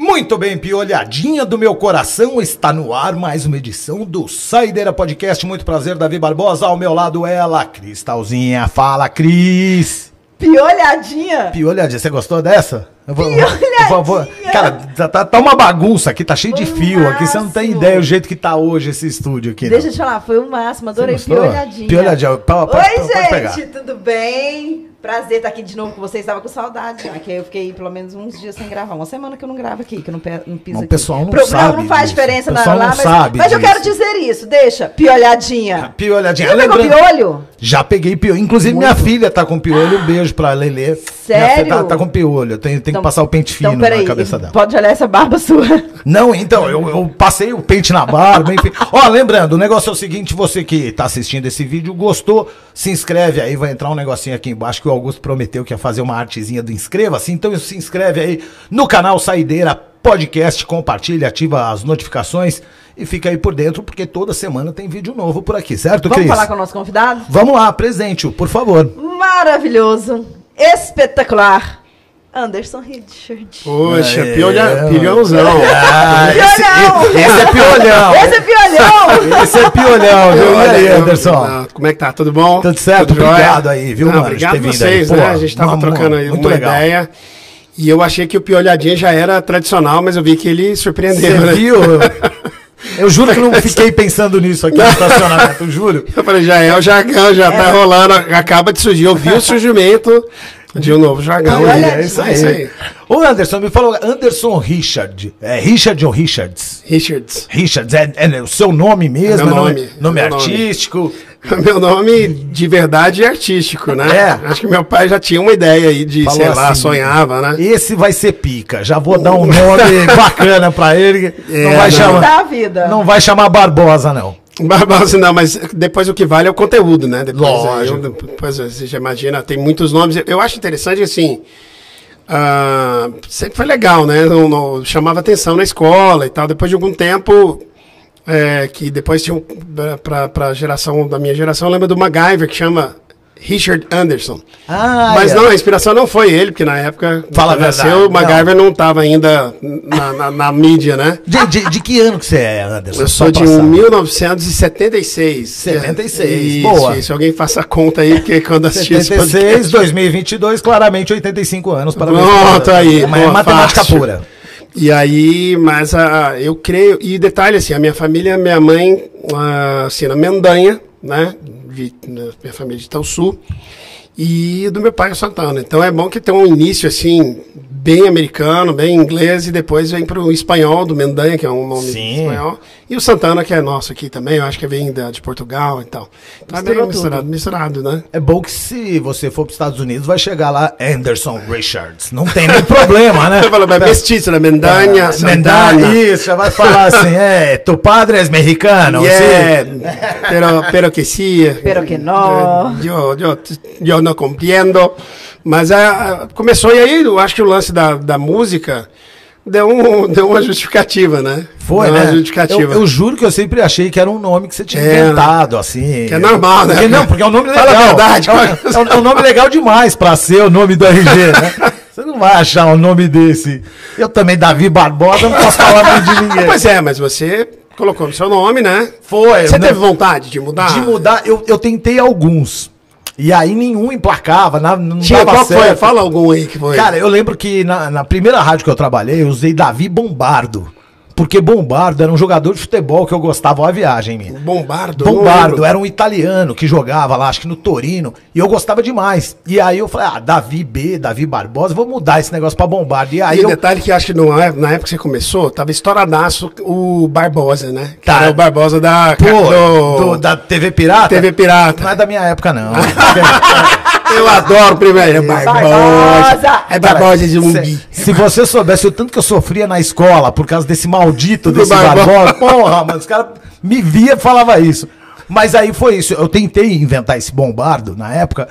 Muito bem, piolhadinha do meu coração, está no ar mais uma edição do Saideira Podcast. Muito prazer, Davi Barbosa. Ao meu lado, ela, Cristalzinha. Fala, Cris. Piolhadinha? Piolhadinha, você gostou dessa? Eu vou, vou, cara, tá, tá, uma bagunça aqui, tá cheio de fio aqui. Você não tem ideia o jeito que tá hoje esse estúdio aqui. Deixa não. eu te falar, foi o máximo, adorei piolhadinha. Piolhadinha. Oi, gente, tudo bem? Prazer estar aqui de novo com vocês. Estava com saudade, já que eu fiquei pelo menos uns dias sem gravar. Uma semana que eu não gravo aqui, que eu não, não piso não, aqui. O pessoal não Pro, sabe. Não, faz disso. diferença na lá, mas, sabe mas eu quero dizer isso. Deixa, piolhadinha. Piolhadinha. Já pegou piolho? Já peguei piolho. Inclusive, Muito. minha filha tá com piolho. Um beijo pra Lelê. Sério? Tá, tá, com piolho. Tenho, tenho então, que passar o pente fino então, na cabeça dela. Pode olhar essa barba sua. Não, então, eu, eu passei o pente na barba, enfim. Ó, lembrando, o negócio é o seguinte: você que tá assistindo esse vídeo, gostou, se inscreve aí, vai entrar um negocinho aqui embaixo que o Augusto prometeu que ia fazer uma artezinha do inscreva-se. Então se inscreve aí no canal Saideira Podcast, compartilha, ativa as notificações e fica aí por dentro, porque toda semana tem vídeo novo por aqui, certo, Vamos Cris? Vamos falar com o nosso convidado? Vamos lá, presente-o, por favor. Maravilhoso, espetacular. Anderson Richard. Poxa, é, piolha, pilhãozão. Ah, esse, esse, é piolhão. Esse é piolhão. esse é piolhão, viu? E aí, Anderson? Ah, como é que tá? Tudo bom? Tudo certo? Tudo obrigado jóia? aí, viu, Não, mano? Obrigado a vocês, né? a gente tava trocando aí uma legal. ideia. E eu achei que o piolhadinha já era tradicional, mas eu vi que ele surpreendeu. Você né? viu? Eu juro que não fiquei pensando nisso aqui no estacionamento, juro. Eu falei, já é o jargão, já tá é. tá rolando, acaba de surgir. Eu vi o surgimento de um novo jargão. Olha, é isso aí. É isso aí. Ô Anderson, me falou, Anderson Richard. É Richard ou Richards? Richards. Richards, é, é o seu nome mesmo? É meu nome. Nome, nome artístico? Nome. Meu nome de verdade é artístico, né? É. Acho que meu pai já tinha uma ideia aí de, Falou sei assim, lá, sonhava, né? Esse vai ser pica. Já vou dar um nome bacana pra ele. É, não vai não. chamar. vida. Não vai chamar Barbosa, não. Barbosa não, mas depois o que vale é o conteúdo, né? Depois, Lógico. Eu, depois você já imagina, tem muitos nomes. Eu acho interessante assim. Uh, sempre foi legal, né? Não, não, chamava atenção na escola e tal. Depois de algum tempo, é, que depois tinha para a geração da minha geração, lembra do MacGyver que chama Richard Anderson. Ah, Mas é. não, a inspiração não foi ele, porque na época Fala nasceu, o MacGyver não estava ainda na, na, na, mídia, né? De, de, de, que ano que você é, Anderson? Eu sou de 1976. 76, isso, boa. Isso, alguém faça a conta aí, porque quando assistir 76, 2022, claramente 85 anos. Para Pronto, aí. É matemática fácil. pura. E aí, mas a, eu creio, e detalhe assim, a minha família, minha mãe, assim, na Mendanha, né, de, minha família de Sul e do meu pai, o Santana. Então é bom que tem um início, assim, bem americano, bem inglês, e depois vem para o espanhol, do Mendanha, que é um nome Sim. espanhol, e o Santana, que é nosso aqui também, eu acho que vem da, de Portugal e tal. Então é bem misturado, misturado, né? É bom que se você for para os Estados Unidos, vai chegar lá Anderson Richards. Não tem nem problema, né? Você fala, mas mestiço, né? Mendanha, é, Mendanha, isso, já vai falar assim, é, tu padre é mexicano, yeah, pero, pero que sí. Pero que no. Eu, eu, eu não compreendo. Mas a, a, começou, e aí eu acho que o lance da, da música deu, um, deu uma justificativa, né? Foi, deu né? Uma justificativa. Eu, eu, juro que eu sempre achei que era um nome que você tinha é, inventado, assim. Que é normal, né? Porque, não, porque é um nome legal. Fala a verdade. É, um, é um nome legal demais pra ser o nome do RG, né? Você não vai achar um nome desse. Eu também, Davi Barbosa, não posso falar nome de ninguém. Pois é, mas você colocou no seu nome, né? Foi. Você teve vontade de mudar? De mudar, eu, eu tentei alguns. E aí nenhum emplacava, não Tinha, dava qual certo. foi? Fala algum aí que foi. Cara, eu lembro que na, na primeira rádio que eu trabalhei, eu usei Davi Bombardo. Porque Bombardo era um jogador de futebol que eu gostava, olha a viagem minha. Bombardo? Bombardo, era um italiano que jogava lá, acho que no Torino, e eu gostava demais. E aí eu falei, ah, Davi B, Davi Barbosa, vou mudar esse negócio pra Bombardo. E aí e eu... detalhe que acho que no, na época que você começou, tava estouradaço o Barbosa, né? Que Tá. era o Barbosa da... Pô, do- da TV Pirata? TV Pirata. Não é da minha época, não. Eu adoro primeiro. Barbosa. Barbosa. É Barbosa de um se, se você soubesse o tanto que eu sofria na escola por causa desse maldito desse Barbosa. Barbosa, porra, mano, os caras me via e falava isso. Mas aí foi isso. Eu tentei inventar esse bombardo na época.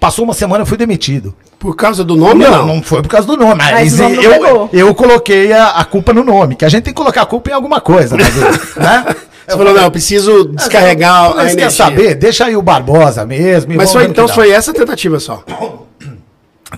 Passou uma semana, eu fui demitido. Por causa do nome, Não, não? não foi por causa do nome. Mas, Mas o nome não eu, pegou. eu coloquei a, a culpa no nome, que a gente tem que colocar a culpa em alguma coisa, né? Você falou, não, eu preciso descarregar a Mas energia. quer saber? Deixa aí o Barbosa mesmo. e Mas foi, então foi essa tentativa só.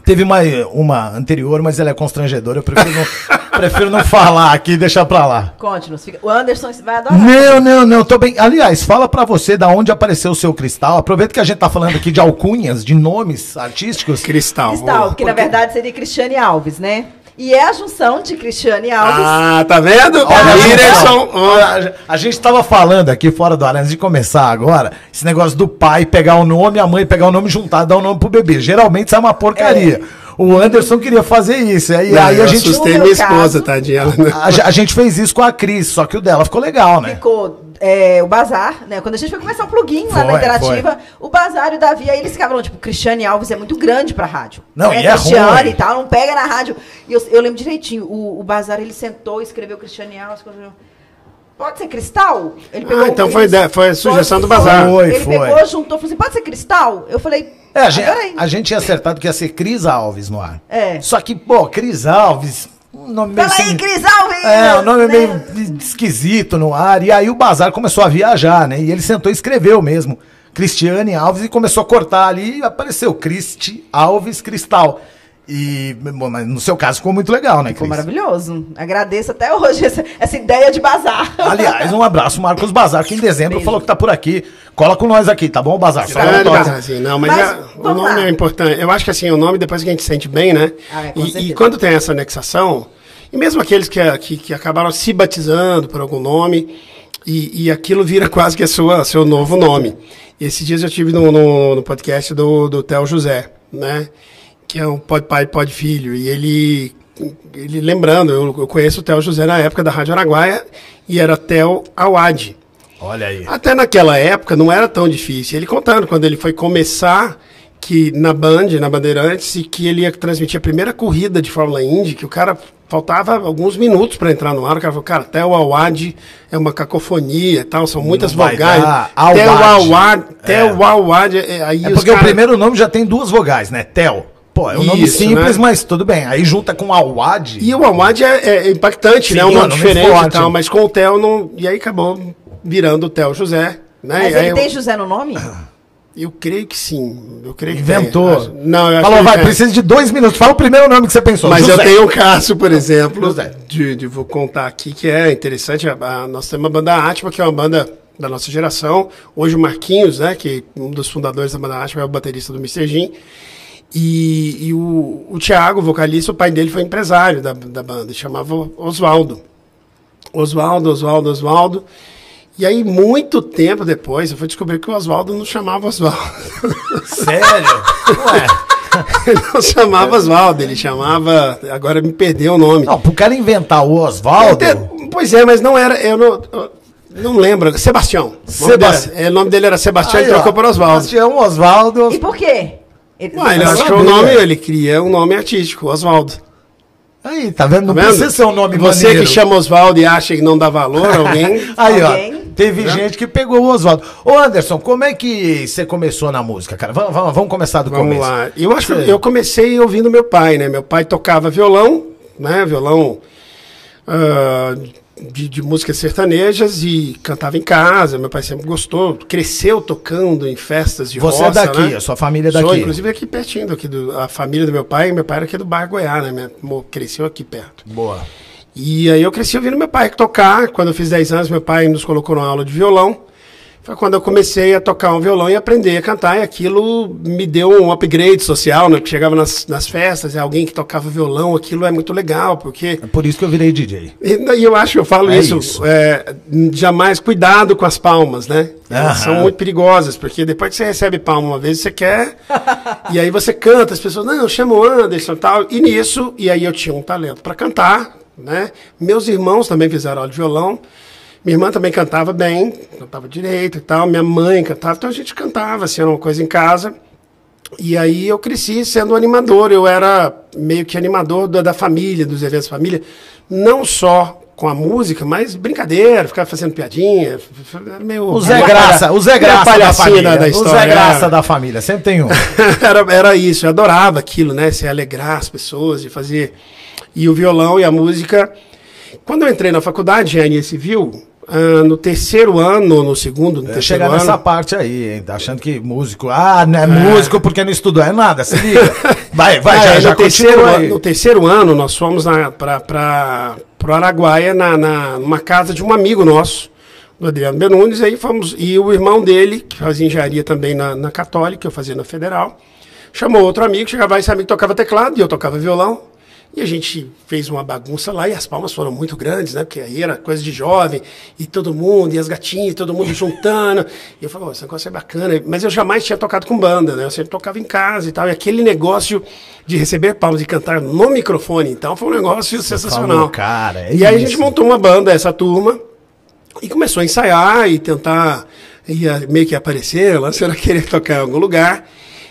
Teve uma, uma anterior, mas ela é constrangedora. Eu prefiro não, prefiro não falar aqui, deixar pra lá. Conte-nos. fica- O Anderson vai adorar. Não, não, não, tô bem. Aliás, fala pra você da onde apareceu o seu cristal. Aproveita que a gente tá falando aqui de alcunhas, de nomes artísticos. Cristal. Cristal, que na verdade seria Cristiane Alves, né? E é a junção de Cristiane Alves. Ah, tá vendo? Olha. Olha, a gente tava falando aqui fora do ar, antes de começar agora, esse negócio do pai pegar o nome, a mãe pegar o nome, juntar, dar o nome pro bebê. Geralmente isso é uma porcaria. O Anderson queria fazer isso. Aí, Não, aí eu a gente. assustei No minha esposa, caso- tadinha. A, a gente fez isso com a Cris, só que o dela ficou legal, né? Ficou é, o Bazar, né? Quando a gente foi começar o plugin lá Foi, na Interativa, o Bazar e o Davi, aí eles ficavam, tipo, Cristiane Alves é muito grande pra rádio. Não, né? e é Cristiane ruim. e tal, não pega na rádio. E eu, eu lembro direitinho, o, o Bazar, ele sentou, escreveu Cristiane Alves, Pode ser cristal? Ele Ah, então foi ideia- foi a sugestão do. Bazar. Foi, Ele foi. pegou, juntou, falou assim, pode ser cristal? Eu falei, É, a gente, a gente tinha acertado que ia ser Cris Alves no ar. É. Só que, pô, Cris Alves, um nome meio. Fala aí, sem- Cris Alves! É, o nome né? meio esquisito no ar. E aí o Bazar começou a viajar, né? E ele sentou e escreveu mesmo. Cristiane Alves e começou a cortar ali e apareceu Cristi Alves Cristal. E, bom, mas no seu caso ficou muito legal, né, Ficou Cris? maravilhoso. Agradeço até hoje essa, essa ideia de bazar. Aliás, um abraço, Marcos Bazar, que em dezembro Beijo. falou que tá por aqui. Cola com nós aqui, tá bom, Bazar? Só. Não, mas, Mas, é- o nome lá. é importante. Eu acho que assim, o nome, depois que a gente se sente bem, né? Ah, é, e, e quando tem essa anexação, e mesmo aqueles que, que, que acabaram se batizando por algum nome, e, e aquilo vira quase que a sua, seu novo nome. Esses dias eu tive no, no, no podcast do, do Theo José, né? Que é um pode pai, pode filho. E ele, ele lembrando, eu, eu conheço o Theo José na época da Rádio Araguaia, e era Theo Awad. Olha aí. Até naquela época não era tão difícil. Ele contando quando ele foi começar que na Band, na Bandeirantes, e que ele ia transmitir a primeira corrida de Fórmula Indy, que o cara faltava alguns minutos para entrar no ar. O cara falou, cara, até o Awad é uma cacofonia e tal, são muitas vogais. dar. Até o Awad. Até É. o Awad, é, aí É porque o cara- primeiro nome já tem duas vogais, né? Tel. Pô, é um nome Isso, simples, né? mas tudo bem. Aí junta com Awad. E o Awad é, é impactante, Sim, né? Um é um nome nome diferente forte. e tal, mas com o Theo não. E aí acabou virando o Theo José. Né? Mas E aí ele eu- tem José no nome? Eu creio que sim. Eu creio que Inventou. tem. Acho- Não, eu Falou, que vai, é. precisa de dois minutos. Fala o primeiro nome que você pensou. Mas eu José. tenho um caso, por exemplo, José. de, de- vou contar aqui que é interessante. A, a- nós temos uma banda Atma, que é uma banda da nossa geração. Hoje o Marquinhos, né, que um dos fundadores da banda Atma é o baterista do Mr. Jim. E, e o, o Thiago, vocalista, o pai dele foi empresário da, da banda, chamava Oswaldo. Oswaldo, Oswaldo, Oswaldo. E aí, muito tempo depois, eu fui descobrir que o Oswaldo não chamava Oswaldo. Sério? Ué. ele não chamava Oswaldo, ele chamava. Agora me perdeu o nome. Não, pro cara inventar o Oswaldo. Pois é, mas não era. Eu não, eu não lembro. Sebastião. O nome Sebastião. dele- é, O nome dele era Sebastião e trocou por Oswaldo. Sebastião Oswaldo. E por quê? Ele, Ah, ele achou o nome, ele queria um nome artístico, Oswaldo. Aí, tá vendo? Não Tá vendo? precisa ser um nome Você maneiro. que chama Oswaldo e acha que não dá valor a alguém. Aí, Alguém? ó. Teve gente que pegou o Oswaldo. Ô, Anderson, como é que você começou na música, cara? Vamos, vamos, vamos começar do Vamos começo. lá. Eu acho que eu comecei ouvindo meu pai, né? Meu pai tocava violão, né? Violão ah, de, de músicas sertanejas e cantava em casa. Meu pai sempre gostou, cresceu tocando em festas de Você é roça, daqui, né? a sua família é Sou, daqui. inclusive aqui pertinho, aqui do, a família do meu pai. Meu pai era aqui do bairro Goiás, né? Minha, cresceu aqui perto. Boa. E aí eu cresci ouvindo meu pai tocar. Quando eu fiz 10 anos, meu pai nos colocou numa aula de violão. Foi quando eu comecei a tocar um violão e aprender a cantar. E aquilo me deu um upgrade social, né? Porque chegava nas, nas festas, e alguém que tocava violão, aquilo é muito legal, porque... É por isso que eu virei DJ. E e eu acho, eu falo É isso, isso. é, jamais cuidado com as palmas, né? Elas são muito perigosas, porque depois que você recebe palma uma vez, você quer, e aí você canta, as pessoas, não, chama o Anderson e tal, e nisso, e aí eu tinha um talento para cantar, né? Meus irmãos também fizeram aula de violão, minha irmã também cantava bem, cantava direito e tal, minha mãe cantava, então a gente cantava, assim, era uma coisa em casa, e aí eu cresci sendo animador, eu era meio que animador da, da família, dos eventos da família, não só com a música, mas brincadeira, ficava fazendo piadinha, meio... O Zé Graça, o Zé Graça da família. da o história, Zé Graça era. da família, sempre tem um. era, era isso, eu adorava aquilo, né? Se alegrar as pessoas, de fazer. E o violão e a música. Quando eu entrei na faculdade de engenharia civil, ah, no terceiro ano, no segundo, no Eu terceiro chegar ano. nessa parte aí, hein? Tá achando que músico. Ah, não é, músico porque não estudou. É nada, se liga. Vai, vai, Ah, já, é, já no, terceiro, ano- no terceiro ano, nós fomos para o Araguaia, na, na, numa casa de um amigo nosso, do Adriano Benunes, aí fomos, e o irmão dele, que fazia engenharia também na, na Católica, eu fazia na Federal, chamou outro amigo, chegava lá, esse amigo tocava teclado, e eu tocava violão, e a gente fez uma bagunça lá, e as palmas foram muito grandes, né, porque aí era coisa de jovem, e todo mundo, e as gatinhas, todo mundo juntando, e eu falei, "Ô, esse negócio é bacana, mas eu jamais tinha tocado com banda, né, eu sempre tocava em casa e tal, e aquele negócio de receber palmas e cantar no microfone, então foi um negócio sensacional. falou, cara, é e aí a gente montou uma banda, essa turma, e começou a ensaiar e tentar ia meio que aparecer, lá será querer tocar em algum lugar.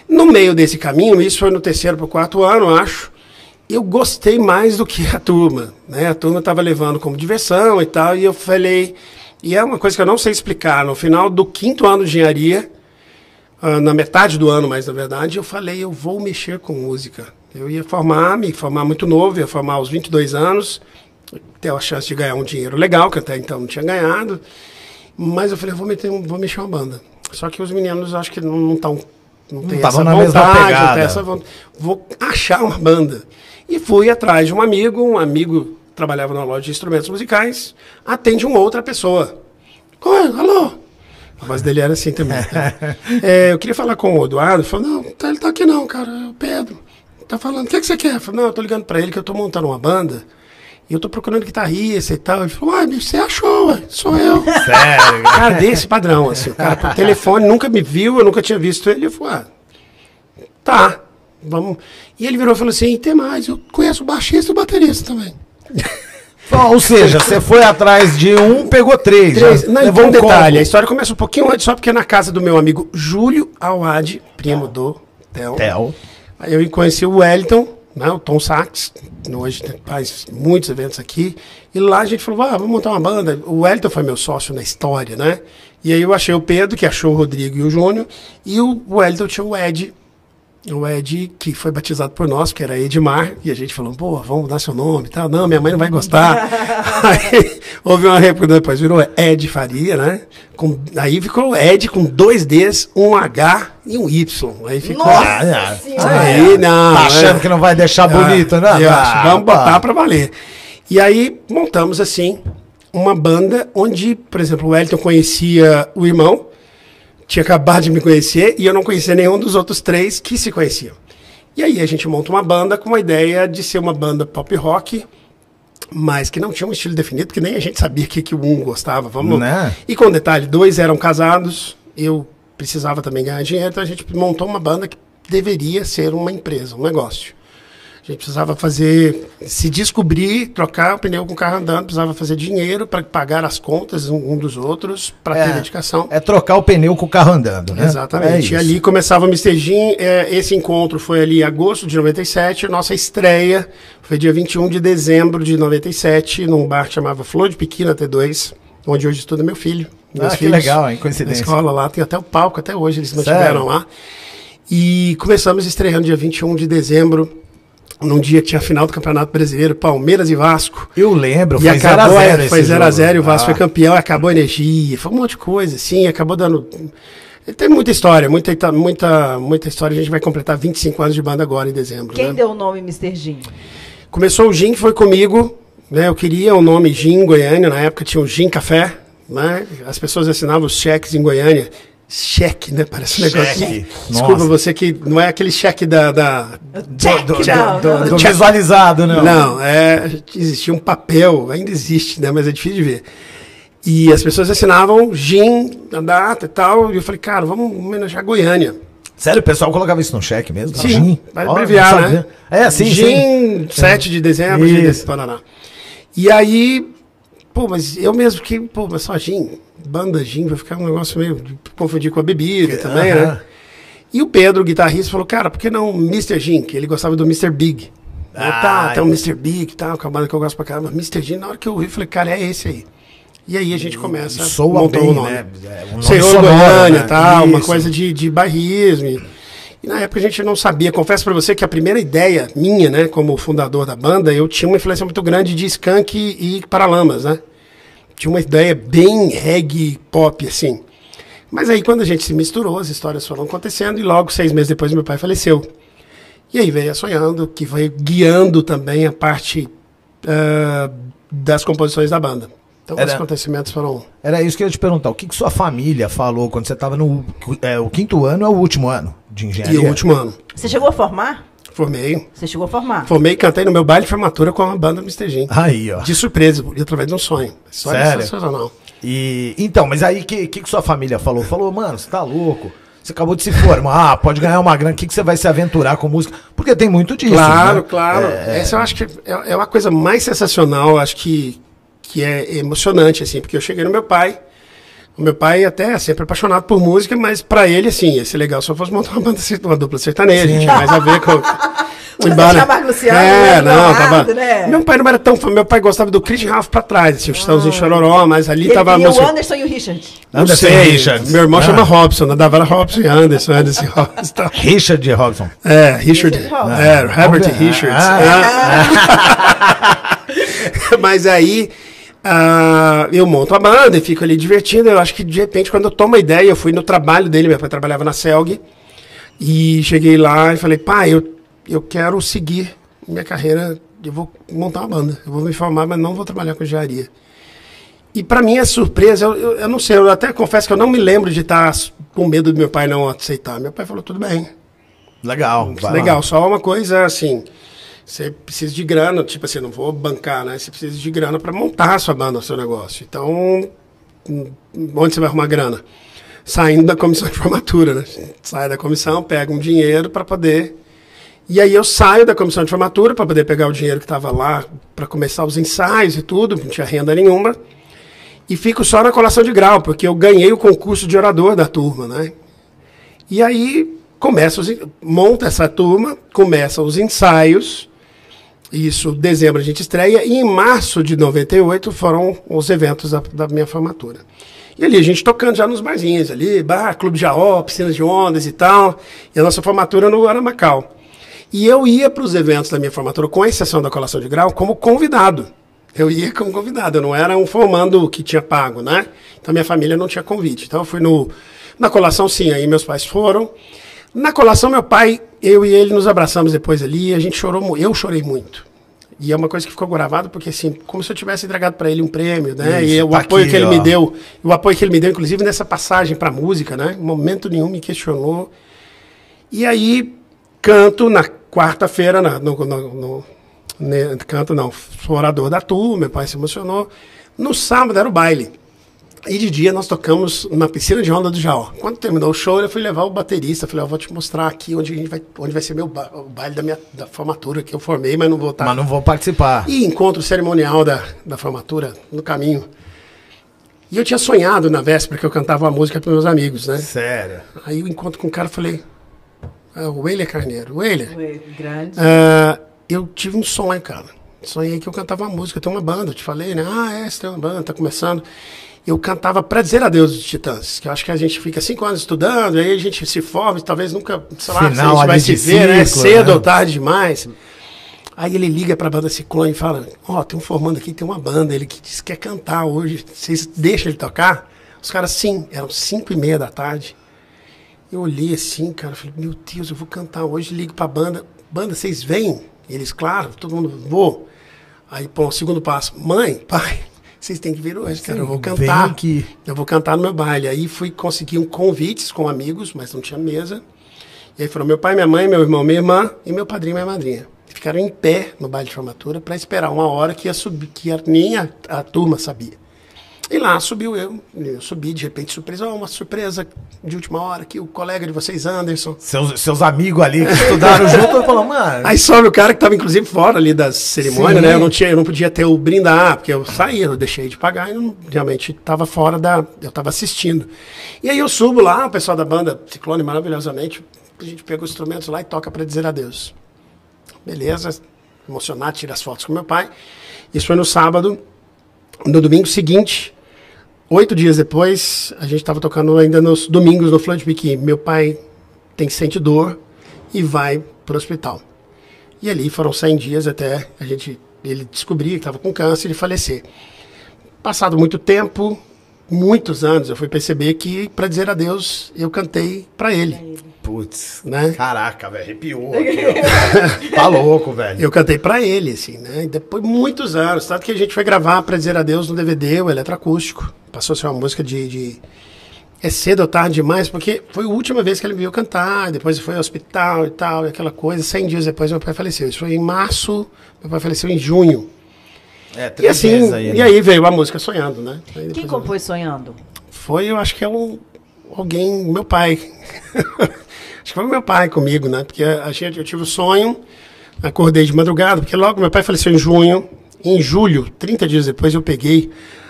No meio desse caminho, isso foi no terceiro para o quarto ano, acho, eu gostei mais do que a turma. Né? A turma estava levando como diversão e tal, e eu falei. E é uma coisa que eu não sei explicar. No final do quinto ano de engenharia, ah, na metade do ano, mais na verdade, eu falei: eu vou mexer com música. Eu ia formar, me formar muito novo, ia formar aos 22 anos, ter a chance de ganhar um dinheiro legal, que até então não tinha ganhado. Mas eu falei: eu vou, meter, vou mexer uma banda. Só que os meninos acho que não estão. Não, tem tavam essa vontade, não tem essa vontade. Vou achar uma banda. E fui atrás de um amigo, um amigo trabalhava na loja de instrumentos musicais, atende uma outra pessoa. Oi, alô? A voz dele era assim também. tá? É, eu queria falar com o Eduardo. Ele falou, não, tá- ele tá aqui não, cara, é o Pedro. Tá falando, o que, que você quer? Eu falei, não, eu tô ligando pra ele que eu tô montando uma banda. E eu tô procurando guitarrista e tal. Ele falou, bicho, você achou, ué, sou eu. Sério. Cara, desse padrão, assim. O cara por telefone nunca me viu, eu nunca tinha visto ele. Eu falei, ah, tá, vamos. E ele virou e falou assim: tem mais, eu conheço o baixista e o baterista também. Ou seja, você foi atrás de um, pegou três. Três. já Não, um detalhe: combo. a história começa um pouquinho antes, só porque é na casa do meu amigo Júlio Awad, primo do Theo. Theo. Aí eu conheci o Wellington, né, o Tom Sachs, hoje faz muitos eventos aqui. E lá a gente falou, ah, vamos montar uma banda. O Wellington foi meu sócio na história, né? E aí eu achei o Pedro, que achou o Rodrigo e o Júnior. E o Wellington tinha o Ed, o Ed, que foi batizado por nós, que era Edmar, e a gente falou, pô, vamos mudar seu nome e tal. Não, minha mãe não vai gostar. aí houve uma época depois, virou Ed Faria, né? Com, aí ficou Ed com dois Ds, um H e um Y. Aí ficou. Nossa Ah. Aí não. Tá achando é. que não vai deixar bonito, né? Eu Ah, acho, vamos pá. botar pra valer. E aí montamos assim uma banda onde, por exemplo, o Wellington conhecia o irmão, tinha acabado de me conhecer e eu não conhecia nenhum dos outros três que se conheciam. E aí a gente monta uma banda com a ideia de ser uma banda pop rock, mas que não tinha um estilo definido, porque nem a gente sabia o que, que um gostava. Vamos Né? E com detalhe, dois eram casados, eu precisava também ganhar dinheiro, então a gente montou uma banda que deveria ser uma empresa, um negócio. A gente precisava fazer, se descobrir, trocar o pneu com o carro andando, precisava fazer dinheiro para pagar as contas um, dos outros, para ter dedicação. É trocar o pneu com o carro andando, né? É Exatamente. isso. e ali começava o Mr. Jean. é, esse encontro foi ali em agosto de 97. Nossa estreia foi dia 21 de dezembro de 97, num bar que chamava Flor de Pequina T2, onde hoje estuda meu filho. Ah, que filhos. legal, hein? Na Coincidência. escola lá, tem até o palco, até hoje eles Sério? mantiveram lá. E começamos estreando dia 21 de dezembro, num dia que tinha a final do Campeonato Brasileiro, Palmeiras e Vasco. Eu lembro, E foi 0x0 acabou, é, foi 0x0 jogo. e o Vasco Ah. foi campeão, acabou a energia, foi um monte de coisa, assim, acabou dando. Tem muita história, muita, muita, muita história. A gente vai completar 25 anos de banda agora em dezembro. Quem né? deu o nome Mr. Jim? Começou o Gin, foi comigo, né? Eu queria o nome Gin em Goiânia, na época tinha o Gin Café, né? As pessoas assinavam os cheques em Goiânia. Cheque, né? Parece um negócio. Cheque. Desculpa, Nossa. você que não é aquele cheque da. da... Jack, Do, do- não, do- não. do visualizado, não. Não, é, existia um papel, ainda existe, né? Mas é difícil de ver. E as pessoas assinavam Gin, a data e tal. E eu falei, cara, vamos homenagear Goiânia. Sério, o pessoal colocava isso no cheque mesmo? Sim, Gin? vai abreviar, né? É, sim, sim. Gin, 7 de dezembro, Gin Isso. desse Paraná. E aí, pô, mas eu mesmo que, pô, mas só Gin, banda Gin, vai ficar um negócio meio de confundir com a bebida também, Aham. né? E o Pedro, o guitarrista, falou, cara, por que não Mr. Gin? Que ele gostava do Mr. Big. Eu, Ah, tá, tem eu- o Mr. Big e tal, que é uma banda que eu gosto pra caramba. Mr. Gin, na hora que eu ouvi, falei, cara, é esse aí. E aí a gente começa, Soa montou bem, o nome. né? É, um nome Senhor sonoro, Goiânia, né? tal, uma Isso. coisa de, de bairrismo. E, e na época a gente não sabia. Confesso pra você que a primeira ideia minha, né, como fundador da banda, eu tinha uma influência muito grande de Skank e Paralamas, né? Tinha uma ideia bem reggae pop, assim. Mas aí, quando a gente se misturou, as histórias foram acontecendo e logo, seis meses depois, meu pai faleceu. E aí veio a Sonhando, que foi guiando também a parte uh, das composições da banda. Então, Era... os acontecimentos foram... Era isso que eu ia te perguntar. O que, que sua família falou quando você estava no é, o quinto ano ou o último ano de engenharia? E o último ano. Você chegou a formar? Formei. Você chegou a formar? Formei e cantei no meu baile de formatura com a banda Mr. Jim. Aí, ó. De surpresa, através de um sonho. História Sério? sensacional. E, então, mas aí o que, que, que sua família falou? Falou, mano, você tá louco. Você acabou de se formar, ah, pode ganhar uma grana, o que, que você vai se aventurar com música? Porque tem muito disso. Claro, né? claro. É... Essa eu acho que é, é uma coisa mais sensacional, acho que, que é emocionante, assim, porque eu cheguei no meu pai. O meu pai até é sempre apaixonado por música, mas para ele, assim, ia ser legal se eu fosse montar uma banda, uma dupla sertaneja, tinha mais a ver com. Embora... Luciano, é, não, tava... Né? Meu pai não era tão fã, meu pai gostava do Chris Ralph pra trás, assim, o Chitãozinho ah. Chororó, mas ali Ele tava... E música... o Anderson e o Richard? Não Anderson sei, Richard. meu irmão ah. chama Robson, na Davara Robson e Anderson, Anderson Robson. Tá. Richard Robson. É, Richard, Richard é, Herbert ah. Richards. Ah. mas aí... Uh, eu monto a banda e fico ali divertindo. Eu acho que de repente, quando eu tomo a ideia, eu fui no trabalho dele, meu pai trabalhava na Celg, e cheguei lá e falei, pai, eu, eu quero seguir minha carreira, eu vou montar uma banda, eu vou me formar, mas não vou trabalhar com engenharia. E para mim é surpresa, eu, eu, eu, não sei, eu até confesso que eu não me lembro de estar com medo do meu pai não aceitar. Meu pai falou, tudo bem. Legal. Legal, só uma coisa assim, você precisa de grana, tipo assim, não vou bancar, né? Você precisa de grana para montar a sua banda, o seu negócio. Então, onde você vai arrumar grana? Saindo da comissão de formatura, né? Sai da comissão, pega um dinheiro para poder e aí eu saio da comissão de formatura para poder pegar o dinheiro que estava lá para começar os ensaios e tudo, não tinha renda nenhuma. E fico só na colação de grau, porque eu ganhei o concurso de orador da turma, né? E aí começa monta essa turma, começam os ensaios. Isso, dezembro a gente estreia e em março de 98 foram os eventos da, da minha formatura. E ali a gente tocando já nos barzinhos ali, bar, clube AO, piscinas de ondas e tal. E a nossa formatura no Aramacau. E eu ia para os eventos da minha formatura, com exceção da colação de grau, como convidado. Eu ia como convidado, eu não era um formando que tinha pago, né? Então minha família não tinha convite. Então eu fui no, na colação, sim, aí meus pais foram. Na colação, meu pai, eu e ele nos abraçamos depois ali, a gente chorou, eu chorei muito. E é uma coisa que ficou gravada porque assim, como se eu tivesse entregado para ele um prêmio, né? Isso, e o tá apoio aqui, que ele ó. me deu, o apoio que ele me deu inclusive nessa passagem para música, né? Em momento nenhum me questionou. E aí canto na quarta-feira, no, no, no, no, canto não, sou orador da turma, meu pai se emocionou. No sábado era o baile. E de dia nós tocamos na piscina de onda do Jaó. Quando terminou o show, eu fui levar o baterista. Falei, eu vou te mostrar aqui onde, a gente vai, onde vai ser meu ba o baile da minha da formatura, que eu formei, mas não vou estar. Mas não vou participar. E encontro cerimonial da, da formatura no caminho. E eu tinha sonhado na véspera que eu cantava uma música para meus amigos, né? Sério. Aí eu encontro com o cara falei, é, o Weiler Carneiro. Weiler. Grande. Uh, eu tive um sonho, cara. Sonhei que eu cantava uma música. Tem uma banda, eu te falei, né? Ah, é, você tem uma banda, tá começando. Eu cantava para dizer adeus dos Titãs, que eu acho que a gente fica cinco anos estudando, aí a gente se forma, talvez nunca, sei lá, Final, a gente vai se ver, né? Cedo né? ou tarde demais. Aí ele liga para a banda Ciclone e fala: Ó, oh, tem um formando aqui, tem uma banda, ele que diz que quer cantar hoje, vocês deixam ele tocar? Os caras, sim, eram cinco e meia da tarde. Eu olhei assim, cara, falei, meu Deus, eu vou cantar hoje, ligo pra banda. Banda, vocês vêm? Eles, claro, todo mundo, vou. Aí, pô, segundo passo, mãe, pai, vocês têm que vir hoje, cara, eu vou cantar. Aqui. Eu vou cantar no meu baile. Aí fui conseguir um convites com amigos, mas não tinha mesa. E aí foram meu pai, minha mãe, meu irmão, minha irmã e meu padrinho e minha madrinha. Ficaram em pé no baile de formatura para esperar uma hora que ia subir, que nem a, a turma sabia. E lá subiu eu, eu subi de repente, surpresa, oh, uma surpresa de última hora que o colega de vocês, Anderson. Seus, seus amigos ali que estudaram junto, falou, mano. Aí sobe o cara que estava inclusive fora ali das cerimônias, né? Eu não, tinha, eu não podia ter o brindar, porque eu saí, eu deixei de pagar e não, realmente estava fora da. Eu estava assistindo. E aí eu subo lá, o pessoal da banda Ciclone, maravilhosamente, a gente pega os instrumentos lá e toca para dizer adeus. Beleza, emocionado, tira as fotos com meu pai. Isso foi no sábado. No domingo seguinte, oito dias depois, a gente estava tocando ainda nos domingos no Piqui. Meu pai tem sente dor e vai para o hospital. E ali foram 100 dias até a gente ele descobrir que estava com câncer e falecer. passado muito tempo, muitos anos, eu fui perceber que, para dizer adeus, eu cantei para ele. Putz, Né? Caraca, velho, arrepiou aqui, ó. Tá louco, velho. Eu cantei para ele, assim, né? E depois, muitos anos, tanto que a gente foi gravar para dizer adeus no DVD, o eletroacústico. Passou a ser uma música de, de- É cedo ou tarde demais, porque foi a última vez que ele me viu cantar, depois foi ao hospital e tal, e aquela coisa. Cem dias depois meu pai faleceu. Isso foi em março, meu pai faleceu em junho. É, E três assim, meses aí, e né? aí veio a música Sonhando, né? Aí Quem depois eu- compôs Sonhando? Foi, eu acho que é um, alguém, meu pai. acho que foi meu pai comigo, né? Porque a gente, eu tive o sonho, acordei de madrugada, porque logo meu pai faleceu em junho. Em julho, 30 dias depois, eu peguei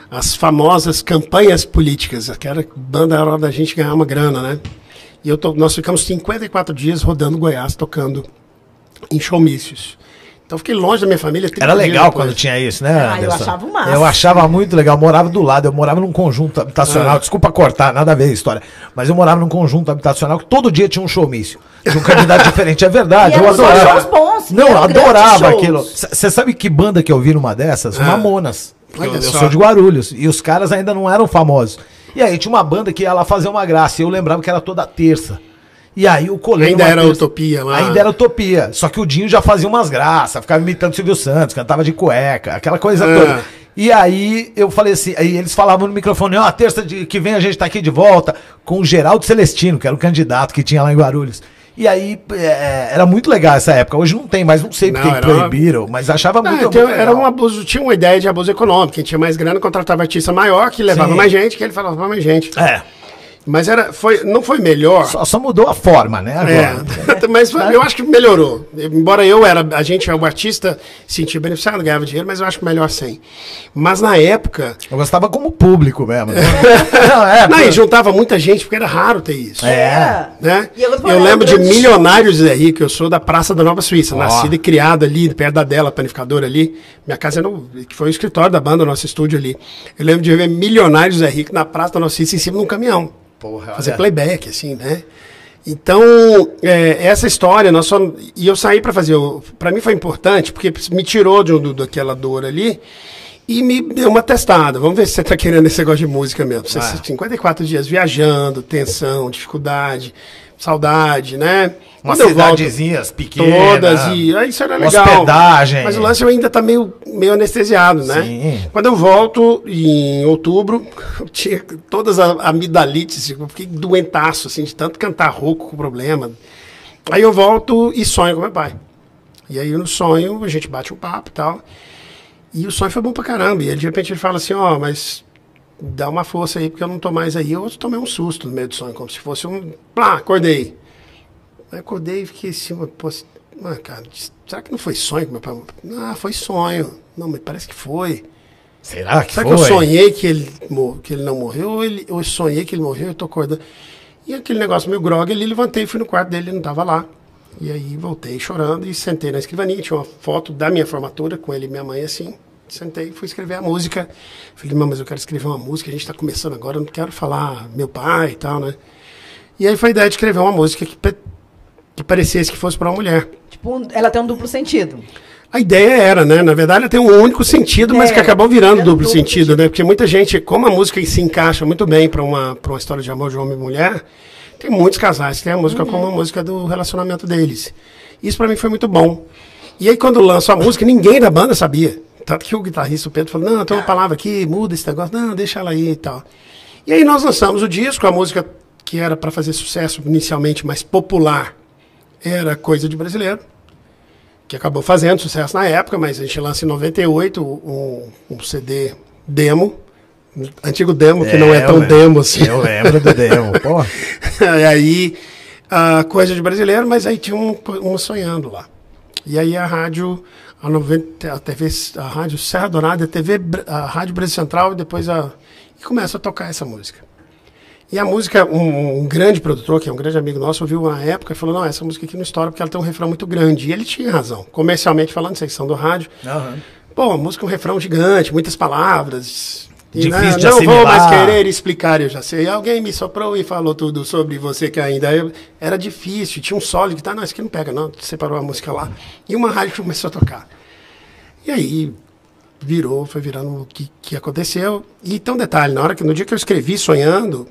as famosas campanhas políticas, aquela banda era da gente ganhar uma grana, né? E eu tô, nós ficamos 54 dias rodando Goiás, tocando em showmícios. Então fiquei longe da minha família. 30 Era legal depois. quando tinha isso, né? Ah, eu Anderson? achava o máximo. Eu achava muito legal. Eu morava do lado, eu morava num conjunto habitacional. Ah. Desculpa cortar, nada a ver a história. Mas eu morava num conjunto habitacional que todo dia tinha um showmício. De um candidato diferente. É verdade, E eu adorava. shows bons, Não, eu adorava aquilo. Você sabe que banda que eu vi numa dessas? Ah. Mamonas. Eu, eu sou de Guarulhos. E os caras ainda não eram famosos. E aí tinha uma banda que ia lá fazer uma graça. E eu lembrava que era toda terça. E aí o colei Ainda numa era. Utopia lá. Ainda era utopia. Só que o Dinho já fazia umas graças, ficava imitando Silvio Santos, cantava de cueca, aquela coisa Ah. toda. E aí eu falei assim, aí eles falavam no microfone, ó, terça de, que vem a gente tá aqui de volta com o Geraldo Celestino, que era o candidato que tinha lá em Guarulhos. E aí é, era muito legal essa época. Hoje não tem, mas não sei Não, porque uma- proibiram, mas achava Não, muito, então, muito era um abuso, tinha uma ideia de abuso econômico. Quem tinha mais grana contratava artista maior, que levava Sim. mais gente, que ele falava pra mais gente. É, Mas era, foi, não foi melhor. só, só mudou a forma, né? Agora. É, mas foi- eu acho que melhorou. Embora eu era, a gente, o artista, sentia beneficiado, ganhava dinheiro, mas eu acho que melhor sem. Mas na época, Eu gostava como público mesmo. né? não, é, não, e juntava muita gente, porque era raro ter isso. É. Né? Eu Eu lembro de Milionários Zé Rico, eu sou da Praça da Nova Suíça, Ó. nascida e criada ali, perto da dela, panificadora ali. Minha casa era no, que foi o escritório da banda, nosso estúdio ali. Eu lembro de ver Milionários Zé Rico na Praça da Nova Suíça em cima de um caminhão. Porra, fazer olha. playback, assim, né? Então, é, essa história, nós só, e eu saí para fazer, para mim foi importante, porque me tirou de, um- do, daquela dor ali e me deu uma testada. Vamos ver se você tá querendo esse negócio de música mesmo. Você, Vai. 54 dias viajando, tensão, dificuldade, saudade, né? Umas eu volto- cidadezinhas pequenas. Todas, e aí isso era legal. Hospedagem. Mas o lance eu ainda tá meio, meio anestesiado, né? Sim. Quando eu volto em outubro, eu tinha todas as amidalites, eu fiquei doentaço, assim, de tanto cantar rouco com problema. Aí eu volto e sonho com meu pai. E aí no sonho a gente bate um papo e tal. E o sonho foi bom pra caramba. E ele, de repente ele fala assim, ó, mas dá uma força aí, porque eu não tô mais aí. Eu tomei um susto no meio do sonho, como se fosse um. Plá, acordei. Aí acordei e fiquei assim, pô, ah, cara, será que não foi sonho que meu pai. Ah, foi sonho. Não, mas parece que foi. Será que Será foi? que eu sonhei que ele, que ele não morreu? Ou, ele, eu sonhei que ele morreu eu tô acordando? E aquele negócio meio grog, ali levantei, fui no quarto dele, ele não tava lá. E aí voltei chorando e sentei na escrivaninha. Tinha uma foto da minha formatura com ele e minha mãe assim. Sentei e fui escrever a música. Falei, "Mãe, mas eu quero escrever uma música, a gente tá começando agora, eu não quero falar meu pai e tal, né? E aí foi a ideia de escrever uma música que, que parecesse que fosse para uma mulher. Tipo, ela tem um duplo sentido. A ideia era, né? Na verdade, ela tem um único sentido, mas É, que acabou virando é duplo duplo sentido, sentido. né? Porque muita gente, como a música se encaixa muito bem para uma, pra uma história de amor de homem e mulher, tem muitos casais que tem a música como a música do relacionamento deles. Isso para mim foi muito bom. E aí, quando lançou a música, ninguém da banda sabia. Tanto que o guitarrista, o Pedro, falou: Não, tem uma palavra aqui, muda esse negócio, não, deixa ela aí e tal. E aí, nós lançamos o disco, a música que era para fazer sucesso inicialmente, mais popular, era Coisa de Brasileiro que acabou fazendo sucesso na época, mas a gente lança em 98 um, um CD demo, antigo demo, que não é eu tão lembro. demo assim. Eu lembro do demo, pô. e aí, a coisa de brasileiro, mas aí tinha um, um sonhando lá. E aí a rádio, a, 90, a TV, a rádio Serra Dourada, a TV, a Rádio Brasil Central e depois a. E começa a tocar essa música. E a música, um, um grande produtor, que é um grande amigo nosso, ouviu na época e falou: não, essa música aqui não estoura porque ela tem um refrão muito grande. E ele tinha razão. Comercialmente falando, secção do rádio, Aham. Pô, a música é um refrão gigante, muitas palavras. E, Difícil de não vou mais querer explicar, eu já sei. Alguém me soprou e falou tudo sobre você que ainda eu- era difícil. Tinha um solo que tá, não, isso aqui não pega, não. Separou a música lá. E uma rádio começou a tocar. E aí virou, foi virando o que, que aconteceu. E tem um detalhe, na hora que no dia que eu escrevi sonhando,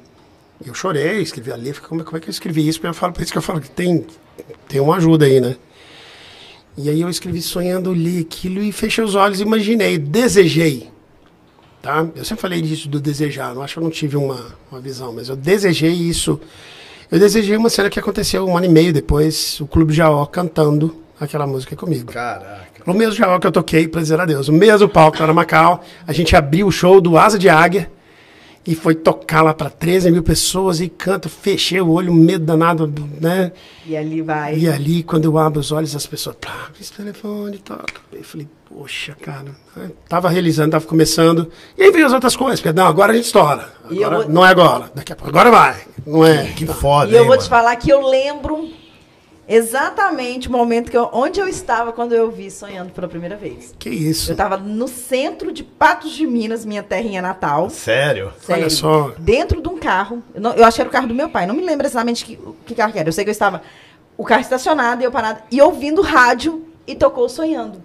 eu chorei, escrevi ali, como, é- como é que eu escrevi isso? Eu falo, por isso que eu falo que tem, tem uma ajuda aí, né? E aí eu escrevi sonhando, li aquilo e fechei os olhos, imaginei, desejei. Tá? Eu sempre falei disso do desejar, não acho que eu não tive uma, uma visão, mas eu desejei isso. Eu desejei uma cena que aconteceu um ano e meio depois, o Clube Jaó cantando aquela música comigo. Caraca. No mesmo Jaó que eu toquei, pra dizer adeus. O mesmo palco na Macau, a gente abriu o show do Asa de Águia e foi tocar lá para 13 mil pessoas e canto, fechei o olho, medo danado, né? E ali vai. E ali, quando eu abro os olhos, as pessoas, pá, esse telefone e tal. Eu falei, poxa, cara, né? tava realizando, tava começando. E aí veio as outras coisas, porque, não, agora a gente estoura. Agora, vou- Não é agora, daqui a pouco, agora vai. Não é. Que foda, E eu hein, vou te mano? falar que eu lembro exatamente o momento que eu, onde eu estava quando eu vi sonhando pela primeira vez. Que isso. Eu estava no centro de Patos de Minas, minha terrinha natal. Sério? Sério, Olha só. Dentro de um carro. Eu, não- eu acho que era o carro do meu pai. Não me lembro exatamente que, que carro que era. Eu sei que eu estava. O carro estacionado e eu parada. E ouvindo rádio e tocou sonhando.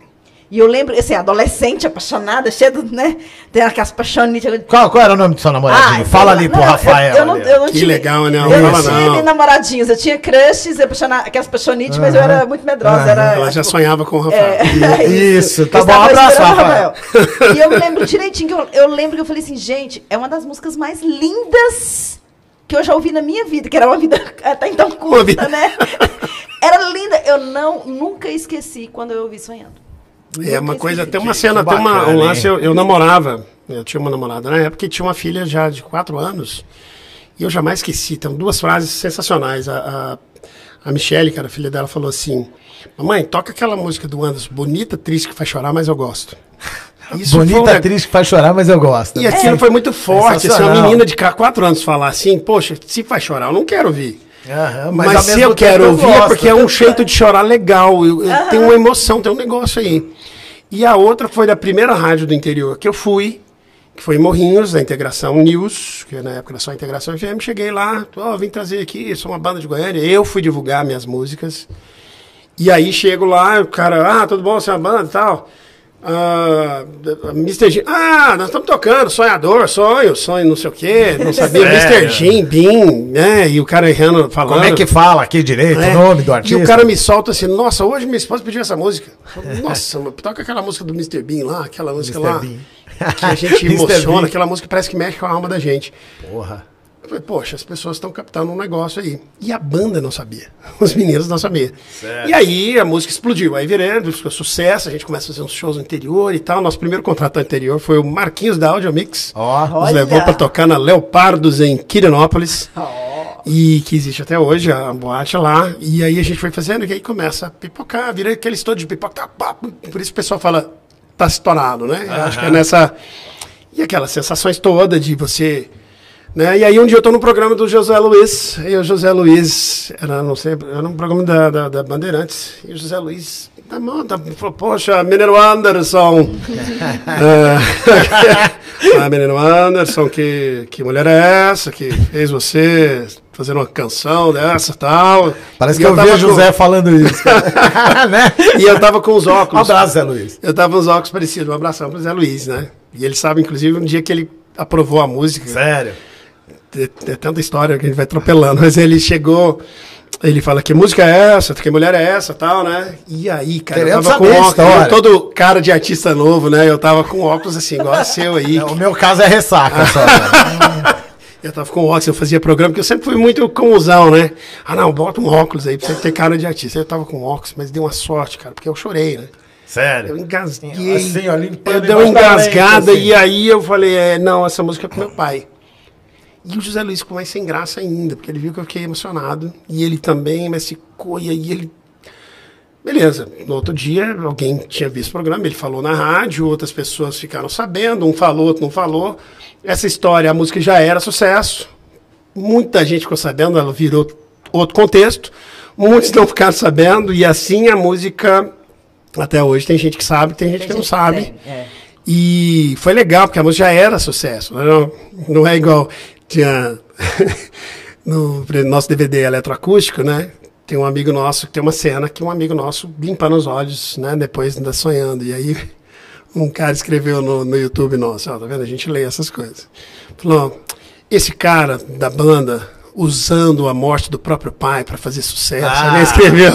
E eu lembro, assim, adolescente, apaixonada, cheia do, né? Tem aquelas paixonites. Qual, qual era o nome do seu namoradinho? Ah, Fala ali lá. pro Não, eu- Rafael. Eu, não, eu não Que tinha, legal, né? Eu Não não não. namoradinhos, eu tinha crushes, apaixona- aquelas paixonites, mas eu era muito medrosa. Aham. Era, Ela já tipo, sonhava com o Rafael. é, Isso, tá Eu bom, abraço, o Rafael. E eu me lembro direitinho, que eu, eu lembro que eu falei assim, gente, é uma das músicas mais lindas que eu já ouvi na minha vida, que era uma vida até então curta, né? Era linda. Eu não, nunca esqueci quando eu ouvi sonhando. É uma coisa, tem uma cena, tem uma, um lance, hein? eu, eu namorava, eu tinha uma namorada na época e tinha uma filha já de quatro anos, e eu jamais esqueci, tem duas frases sensacionais, a, a, a Michelle, que era a filha dela, falou assim, mamãe, toca aquela música do Anderson, bonita, triste, que faz chorar, mas eu gosto. Isso foi Bonita, triste que faz chorar, mas eu gosto. E aquilo foi muito forte, assim, uma menina de ca- quatro anos falar assim, poxa, se faz chorar, eu não quero ouvir. Aham, Mas, ao se eu quero tempo ouvir é gosto. porque é um jeito de chorar legal. Eu, eu tenho uma emoção, tem um negócio aí. E a outra foi da primeira rádio do interior que eu fui, que foi em Morrinhos, da Integração News, que na época era só Integração FM. Cheguei lá, ó, vim trazer aqui, sou uma banda de Goiânia. Eu fui divulgar minhas músicas. E aí chego lá, o cara, ah, tudo bom, você é uma banda e tal. Ah, Mr. Jim, ah, nós estamos tocando, sonhador, sonho, sonho, não sei o quê, não sabia, Mr. Jim, Bim, né? E o cara errando, falando. Como é que fala aqui direito É. o nome do E artista? o cara me solta assim, nossa, hoje minha esposa pediu essa música. Nossa, toca aquela música do Mr. Bean lá, aquela música Mr. lá. Bean. Que a gente emociona, Bean. aquela música que parece que mexe com a alma da gente. Porra. Eu falei, poxa, as pessoas estão captando um negócio aí. E a banda não sabia. Os meninos não sabiam. Certo. E aí a música explodiu. Aí virando, ficou sucesso, a gente começa a fazer uns shows no interior e tal. Nosso primeiro contrato no interior foi o Marquinhos da Audio Mix. Ó, Nos Olha. levou para tocar na Leopardos, em Quirinópolis. E que existe até hoje, a boate lá. E aí a gente foi fazendo, e aí começa a pipocar, vira aquele estouro de pipoca. tá, por isso o pessoal fala, tá estourado, né? Eu acho que é nessa. E aquelas sensações todas de você. Né? E aí um dia eu tô no programa do José Luiz, e o José Luiz, era, não sei, era um programa da, da, da Bandeirantes, e o José Luiz, tá bom, tá, falou, poxa, menino Anderson, é, ah, menino Anderson, que, que mulher é essa que fez você fazer uma canção dessa e tal? Parece E que eu, tava vejo o com- Zé falando isso. né? E eu tava com os Um óculos. abraço, Zé Luiz. Eu tava com os óculos parecidos. Um abração pro Zé Luiz, né? E ele sabe, inclusive, um dia que ele aprovou a música. Sério. É, é tanta história que a gente vai atropelando, mas ele chegou. Ele fala que música é essa, que mulher é essa tal, né? E aí, cara, Queremos eu tava com óculos, eu todo cara de artista novo, né? Eu tava com óculos assim, igual a seu aí. O meu caso é ressaca só. cara. Eu tava com óculos, eu fazia programa, porque eu sempre fui muito comusão, né? Ah, não, bota um óculos aí pra você ter cara de artista. Eu tava com óculos, mas deu uma sorte, cara, porque eu chorei, né? Eu Sério. engasguei. Assim, ó, eu dei uma engasgada assim. e aí eu falei, é, não, essa música é pro meu pai. E o José Luiz ficou mais sem graça ainda, porque ele viu que eu fiquei emocionado. E ele também, mas ficou, e aí ele. Beleza, no outro dia alguém tinha visto o programa, ele falou na rádio, outras pessoas ficaram sabendo, um falou, outro não falou. Essa história, a música já era sucesso, muita gente ficou sabendo, ela virou outro contexto, muitos não ficaram sabendo, e assim a música, até hoje, tem gente que sabe, tem gente Tem que não gente sabe. tem, é. E foi legal, porque a música já era sucesso. Não, não é igual. Tinha. no nosso DVD eletroacústico, né? Tem um amigo nosso que tem uma cena que um amigo nosso limpa nos olhos, né? Depois ainda sonhando. E aí um cara escreveu no, no YouTube nosso, ó, tá vendo? A gente lê essas coisas. Falou, esse cara da banda usando a morte do próprio pai para fazer sucesso. Ah, Alguém escreveu.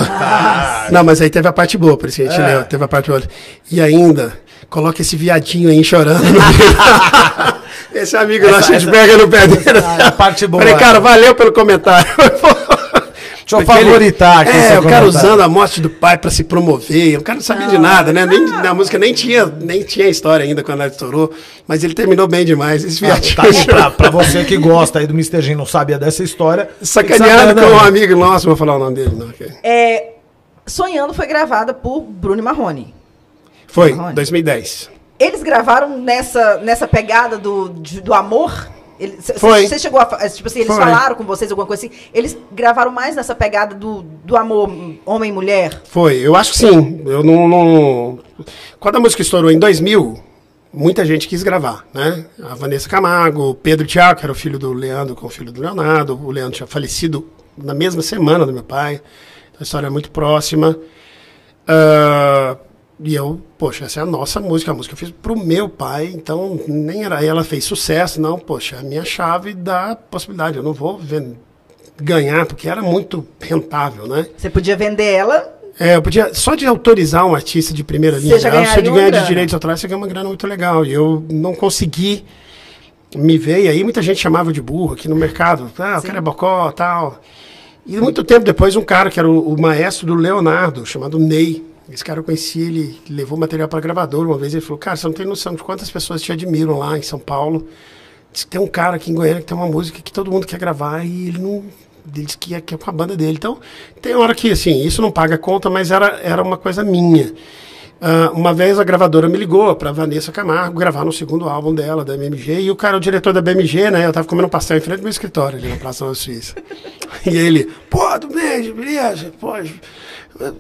Não, mas aí teve a parte boa, por isso que a gente É. leu, teve a parte boa. E ainda, coloca esse viadinho aí chorando. Esse amigo Essa- nosso, a gente pega no pé dele. Ah, a parte boa. Falei, cara, valeu pelo comentário. Deixa eu favoritar aqui. É, o cara usando a morte do pai pra se promover. O cara não sabia de nada, né? Nem, na música nem tinha, nem tinha história ainda quando ela estourou. Mas ele terminou bem demais. Esse Ah, viadinho. tá aí pra, pra você que gosta aí do Mr. E não sabia dessa história. Sacaneado com né? um amigo nosso, vou falar o nome dele. Não, ok. É, Sonhando foi gravada por Bruno Marrone. Foi, Marrone. 2010. Eles gravaram nessa, nessa pegada do, de- do amor? Você chegou a. fa- Tipo assim, eles Foi. falaram com vocês alguma coisa assim? Eles gravaram mais nessa pegada do, do amor homem e mulher? Foi, eu acho que sim. Eu não, não- Quando a música estourou em 2000, muita gente quis gravar, né? A Vanessa Camargo, o Pedro Thiago, que era o filho do Leandro com o filho do Leonardo. O Leandro tinha falecido na mesma semana do meu pai. A história é muito próxima. Ah, e eu, poxa, essa é a nossa música, a música eu fiz pro meu pai, então nem era ela fez sucesso, não, poxa, a minha chave da possibilidade. Eu não vou ganhar, porque era muito rentável, né? Você podia vender ela. É, eu podia. Só de autorizar um artista de primeira linha, já só de ganhar de direitos autorais, você ganha uma grana muito legal. E eu não consegui me ver. E aí muita gente chamava de burro aqui no mercado. Ah, o cara é bocó tal. E muito tempo depois, um cara que era o, o maestro do Leonardo, chamado Ney. Esse cara eu conheci, ele levou material para gravador uma vez. Ele falou: Cara, você não tem noção de quantas pessoas te admiram lá em São Paulo. Diz que tem um cara aqui em Goiânia que tem uma música que todo mundo quer gravar e ele não. Ele disse que é, que é com a banda dele. Então, tem hora que, assim, isso não paga conta, mas era, era uma coisa minha. Ah, uma vez a gravadora me ligou para Vanessa Camargo gravar no segundo álbum dela, da BMG, e o cara, o diretor da BMG, né? Eu tava comendo um pastel em frente do meu escritório ali na Praça da Suíça. e ele, pô, tudo bem, beleza, pô,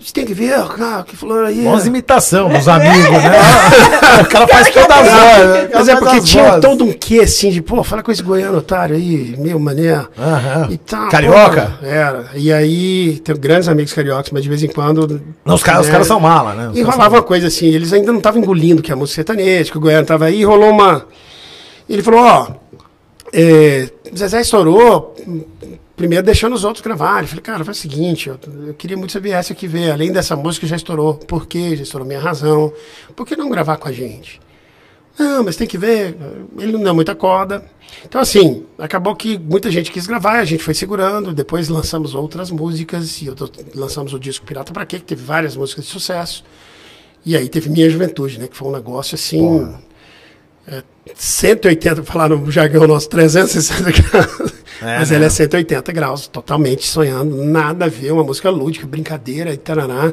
você tem que ver, cara, que falou aí. Bons imitação dos amigos, né? o cara faz todas as vozes. Mas é porque tinha todo um quê assim de, pô, fala com esse goiano otário aí, meu mané. Aham. E tal, Carioca? pô, era. E aí, tenho grandes amigos cariocas, mas de vez em quando. Não, os caras, os né, caras são mala, né? Os E rolava uma coisa assim, eles ainda não estavam engolindo que a música sertaneja, que o Goiano tava aí, e rolou uma. Ele falou, ó, é, Zezé estourou, primeiro deixando os outros gravarem. Falei, cara, faz o seguinte, eu, eu queria muito que você viesse aqui ver, além dessa música já estourou, por quê? Já estourou minha razão. Por que não gravar com a gente? Não, mas tem que ver, ele não deu muita corda. Então, assim, acabou que muita gente quis gravar, a gente foi segurando, depois lançamos outras músicas, e tô- lançamos o disco Pirata Pra Quê, que teve várias músicas de sucesso. E aí teve Minha Juventude, né? Que foi um negócio assim. é, 180, vou falar no jargão nosso, 360 graus. É, mas né? ela é 180 graus, totalmente sonhando, nada a ver, uma música lúdica, brincadeira e tarará.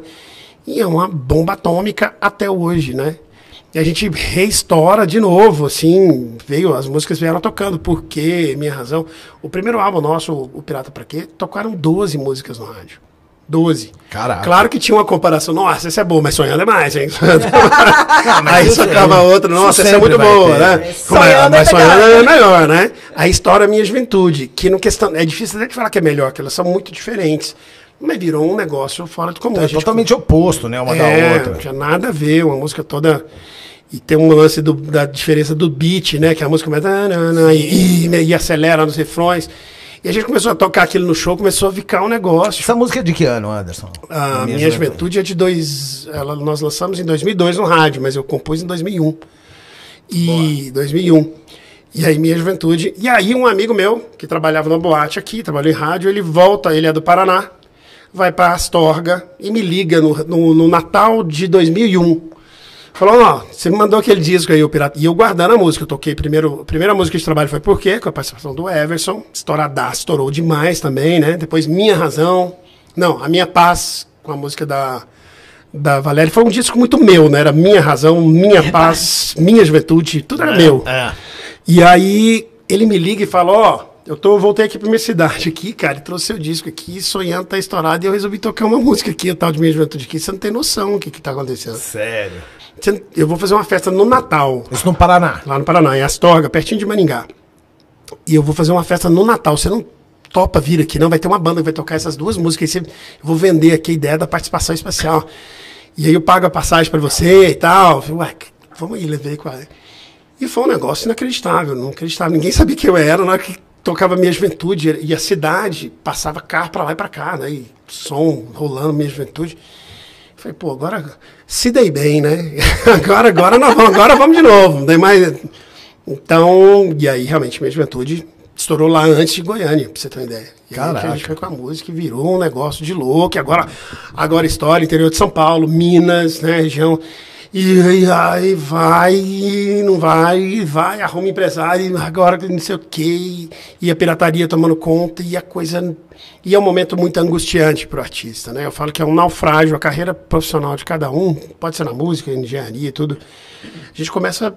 E é uma bomba atômica até hoje, né? E a gente reestoura de novo, assim, veio, as músicas vieram tocando, Por quê? Minha Razão. O primeiro álbum nosso, o Pirata Pra Quê, tocaram 12 músicas no rádio. 12. Caraca. Claro que tinha uma comparação, nossa, essa é boa, mas sonhando é mais, hein? mas Aí socava aí- outra, nossa, essa é muito boa, ter. né? É, sonhando mas é sonhando melhor. é melhor, né? A história Minha Juventude, que no questão. É difícil até de falar que é melhor, que elas são muito diferentes. Mas virou um negócio fora do comum. É A gente totalmente oposto, né? Uma da é, outra. Não tinha nada a ver, uma música toda. E tem um lance do- da diferença do beat, né? Que a música começa. "Ah, não, não", E, e, e acelera nos refrões. E a gente começou a tocar aquilo no show, começou a ficar um negócio. Essa música é de que ano, Anderson? A minha, juventude. é de dois. Ela, nós lançamos em 2002 no rádio, mas eu compus em 2001. E 2001. E aí, minha juventude. E aí, um amigo meu, que trabalhava na boate aqui, trabalhou em rádio, ele volta, ele é do Paraná, vai pra Astorga e me liga no, no, no Natal de 2001. Falou, ó, você me mandou aquele disco aí, o Pirata. E eu guardando a música, eu toquei primeiro. A primeira música de trabalho foi Por quê? Com a participação do Everson. Estouradaço, estourou demais também, né? Depois Minha Razão. Não, A Minha Paz, com a música da, da Valéria. Foi um disco muito meu, né? Era Minha Razão, Minha Paz, Minha Juventude, tudo era meu. É. E aí ele me liga e fala, ó, eu tô, voltei aqui pra minha cidade aqui, cara, e trouxe seu disco aqui, sonhando tá estourado, e eu resolvi tocar uma música aqui, o tal de minha juventude aqui, você não tem noção o que que tá acontecendo. Sério. Eu vou fazer uma festa no Natal, Isso no Paraná. lá no Paraná, em Astorga, pertinho de Maringá. E eu vou fazer uma festa no Natal, você não topa vir aqui, não, vai ter uma banda que vai tocar essas duas músicas, aí você, eu vou vender aqui a ideia da participação especial. E aí eu pago a passagem pra você e tal. Falei, Ué, vamos aí, levei quase. E foi um negócio inacreditável, não acreditava. Ninguém sabia quem eu era, na hora que tocava minha juventude. E a cidade passava carro pra lá e pra cá, né? E som rolando minha juventude. Falei, pô, agora se dei bem, né? agora, agora nós vamos, agora vamos de novo. Não tem mais. Então, e aí realmente minha juventude estourou lá antes de Goiânia, pra você ter uma ideia. E aí que a Caraca. gente foi com a música e virou um negócio de louco. E agora, agora história, interior de São Paulo, Minas, né, região. E aí, vai, não vai, vai, arruma empresário, agora não sei o quê, e a pirataria tomando conta, e a coisa. E é um momento muito angustiante para o artista, né? Eu falo que é um naufrágio, a carreira profissional de cada um, pode ser na música, engenharia e tudo. A gente começa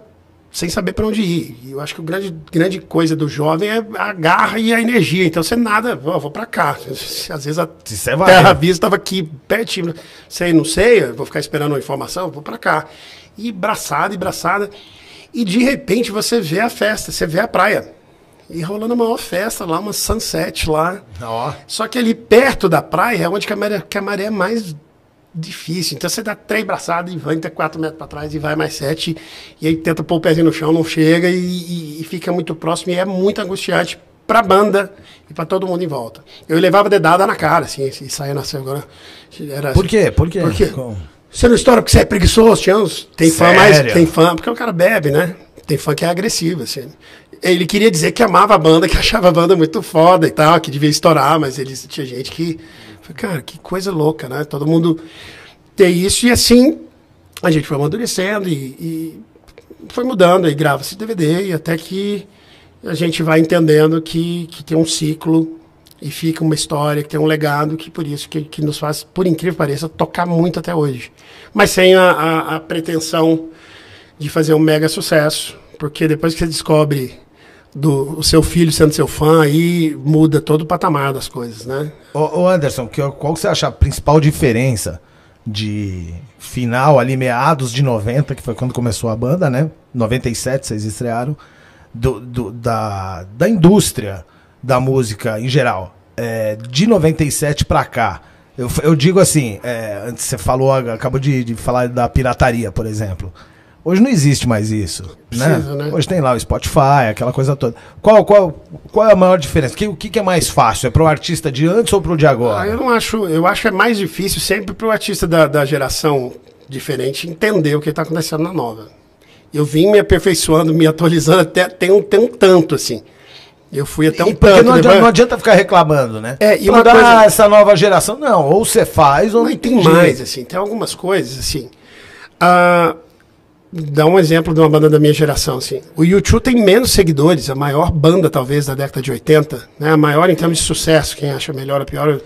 sem saber para onde ir. E eu acho que a grande, grande coisa do jovem é a garra e a energia. Então você nada, "Ó, vou para cá. Às vezes a vai. terra vista estava aqui pertinho. Sei, não sei, vou ficar esperando uma informação, vou para cá. E braçada e braçada. E de repente você vê a festa, você vê a praia. E rolando uma maior festa lá, uma sunset lá. Ó. Só que ali perto da praia é onde a maré, que a maré é mais difícil. Então você dá três braçadas e vai até quatro metros para trás e vai mais sete. E aí tenta pôr o pezinho no chão, não chega e, e- e fica muito próximo. E é muito angustiante pra banda e pra todo mundo em volta. Eu levava dedada na cara, assim, e saía na agora. Era, Por quê? Por quê? Por quê? Com- Você não estoura porque você é preguiçoso, tinha uns, tem fã mais, Sério? tem fã, porque o cara bebe, né? Tem fã que é agressivo, assim. Ele queria dizer que amava a banda, que achava a banda muito foda e tal, que devia estourar, mas eles tinha gente que, cara, que coisa louca, né? Todo mundo ter isso e assim a gente foi amadurecendo e, e foi mudando, aí grava-se DVD e até que a gente vai entendendo que, que tem um ciclo e fica uma história, que tem um legado, que por isso que, que nos faz, por incrível que pareça, tocar muito até hoje. Mas sem a, a, a pretensão de fazer um mega sucesso, porque depois que você descobre do o seu filho sendo seu fã, aí muda todo o patamar das coisas, né? Ô, ô, Anderson, que, qual você acha a principal diferença de final ali, meados de 90, que foi quando começou a banda, né? 97 vocês estrearam, do, do- da, da indústria da música em geral. É, de 97 pra cá. Eu, eu digo assim, é, antes você falou, acabou de, de falar da pirataria, por exemplo. Hoje não existe mais isso. né? Precisa, né? Hoje tem lá o Spotify, aquela coisa toda. Qual, qual, qual é a maior diferença? Que- o que, é mais fácil? É pro artista de antes ou pro de Ah, agora? eu não acho, eu acho que é mais difícil sempre para o artista da, da geração diferente entender o que está acontecendo na nova. Eu vim me aperfeiçoando, me atualizando até tem um, tem um tanto assim. Eu fui até um E porque tanto. não, adianta, depois- não adianta ficar reclamando, né? É, e Pra uma dar coisa- essa nova geração, não. Ou você faz, ou Mas não tem mais, assim, tem algumas coisas, assim. Ah, dá um exemplo de uma banda da minha geração, assim. O YouTube tem menos seguidores, a maior banda, talvez, da década de 80, né? A maior em termos de sucesso, quem acha melhor ou pior.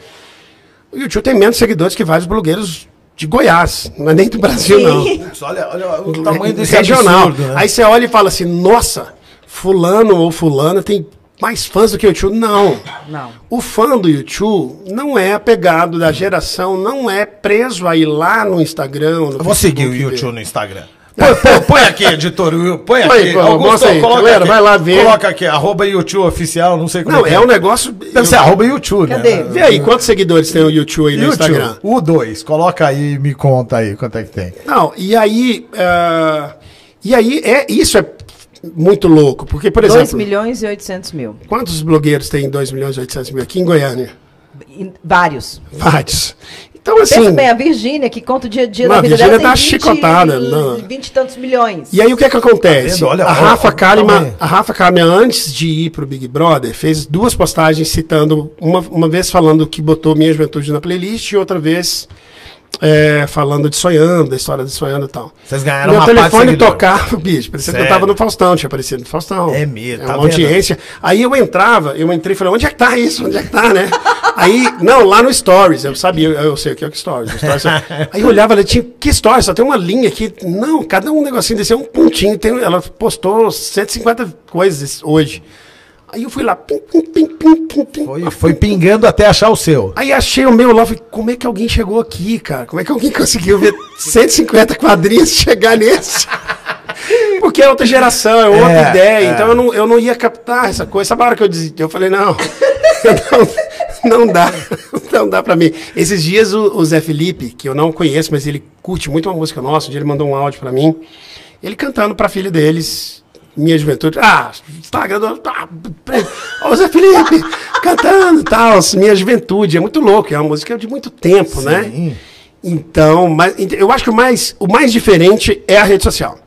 O YouTube tem menos seguidores que vários blogueiros de Goiás, não é nem do Brasil, não. Olha, olha o tamanho desse regional. absurdo, né? Aí você olha e fala assim, nossa, fulano ou fulana tem mais fãs do que o YouTube. Não. Não. O fã do YouTube não é apegado da geração, não é preso a ir lá no Instagram. No Eu vou seguir o YouTube no Instagram. Põe, põe- põe aqui, editor. Põe Põe, aqui. pô, Augusto, mostra aí, coloca galera, aqui. vai lá ver. Coloca aqui, arroba YouTube oficial, não sei como Não, é é um negócio. Deve ser arroba YouTube, Cadê? né? Vê aí, quantos seguidores tem o YouTube aí no YouTube, Instagram? o 2. Coloca aí e me conta aí quanto é que tem. Não, e aí. ah, e aí, é, isso é muito louco, porque, por 2 exemplo, milhões e 800 mil. quantos blogueiros tem 2 milhões e 800 mil aqui em Goiânia? Vários. Vários. Então, Pensa assim. bem, a Virgínia, que conta o dia a dia Não, da a vida Virgínia dela, tá chicotada, não. 20 e tantos milhões. E aí o que é que acontece? Tá? Olha, a olha, Rafa tamanho. a Rafa Kalimann antes de ir pro Big Brother, fez duas postagens citando uma, uma vez falando que botou Minha Juventude na playlist e outra vez é, falando de Sonhando, da história de Sonhando e tal. Vocês ganharam Meu uma telefone tocava, bicho, parecia que eu Sério? tava no Faustão, tinha aparecido no Faustão. É mesmo, É tá uma vendo? audiência. Aí eu entrava, eu entrei e falei, onde é que tá isso? Onde é que tá, né? Aí, não, lá no Stories, eu sabia, eu, eu sei o que é o Stories. o Stories aí eu olhava, ela tinha, que Stories? Só tem uma linha aqui. Não, cada um negocinho desse é um pontinho. Tem, ela postou 150 coisas hoje. Aí eu fui lá, pim, pim, pim, pim, pim, pim. Foi, foi pingando até achar o seu. Aí achei o meu lá, falei, como é que alguém chegou aqui, cara? Como é que alguém conseguiu ver 150 quadrinhos chegar nesse? Porque é outra geração, é outra É, ideia. é. Então eu não, eu não ia captar essa coisa. Sabe a hora que eu disse? Eu falei, não, não, não dá, não dá pra mim. Esses dias o, o Zé Felipe, que eu não conheço, mas ele curte muito uma música nossa, um dia ele mandou um áudio pra mim. Ele cantando pra filha deles, minha juventude. Ah, Instagram do. Ah, ó, o Zé Felipe cantando e tal, minha juventude. É muito louco, é uma música de muito tempo, né? Sim. Então, mas, eu acho que o mais, o mais diferente é a rede social.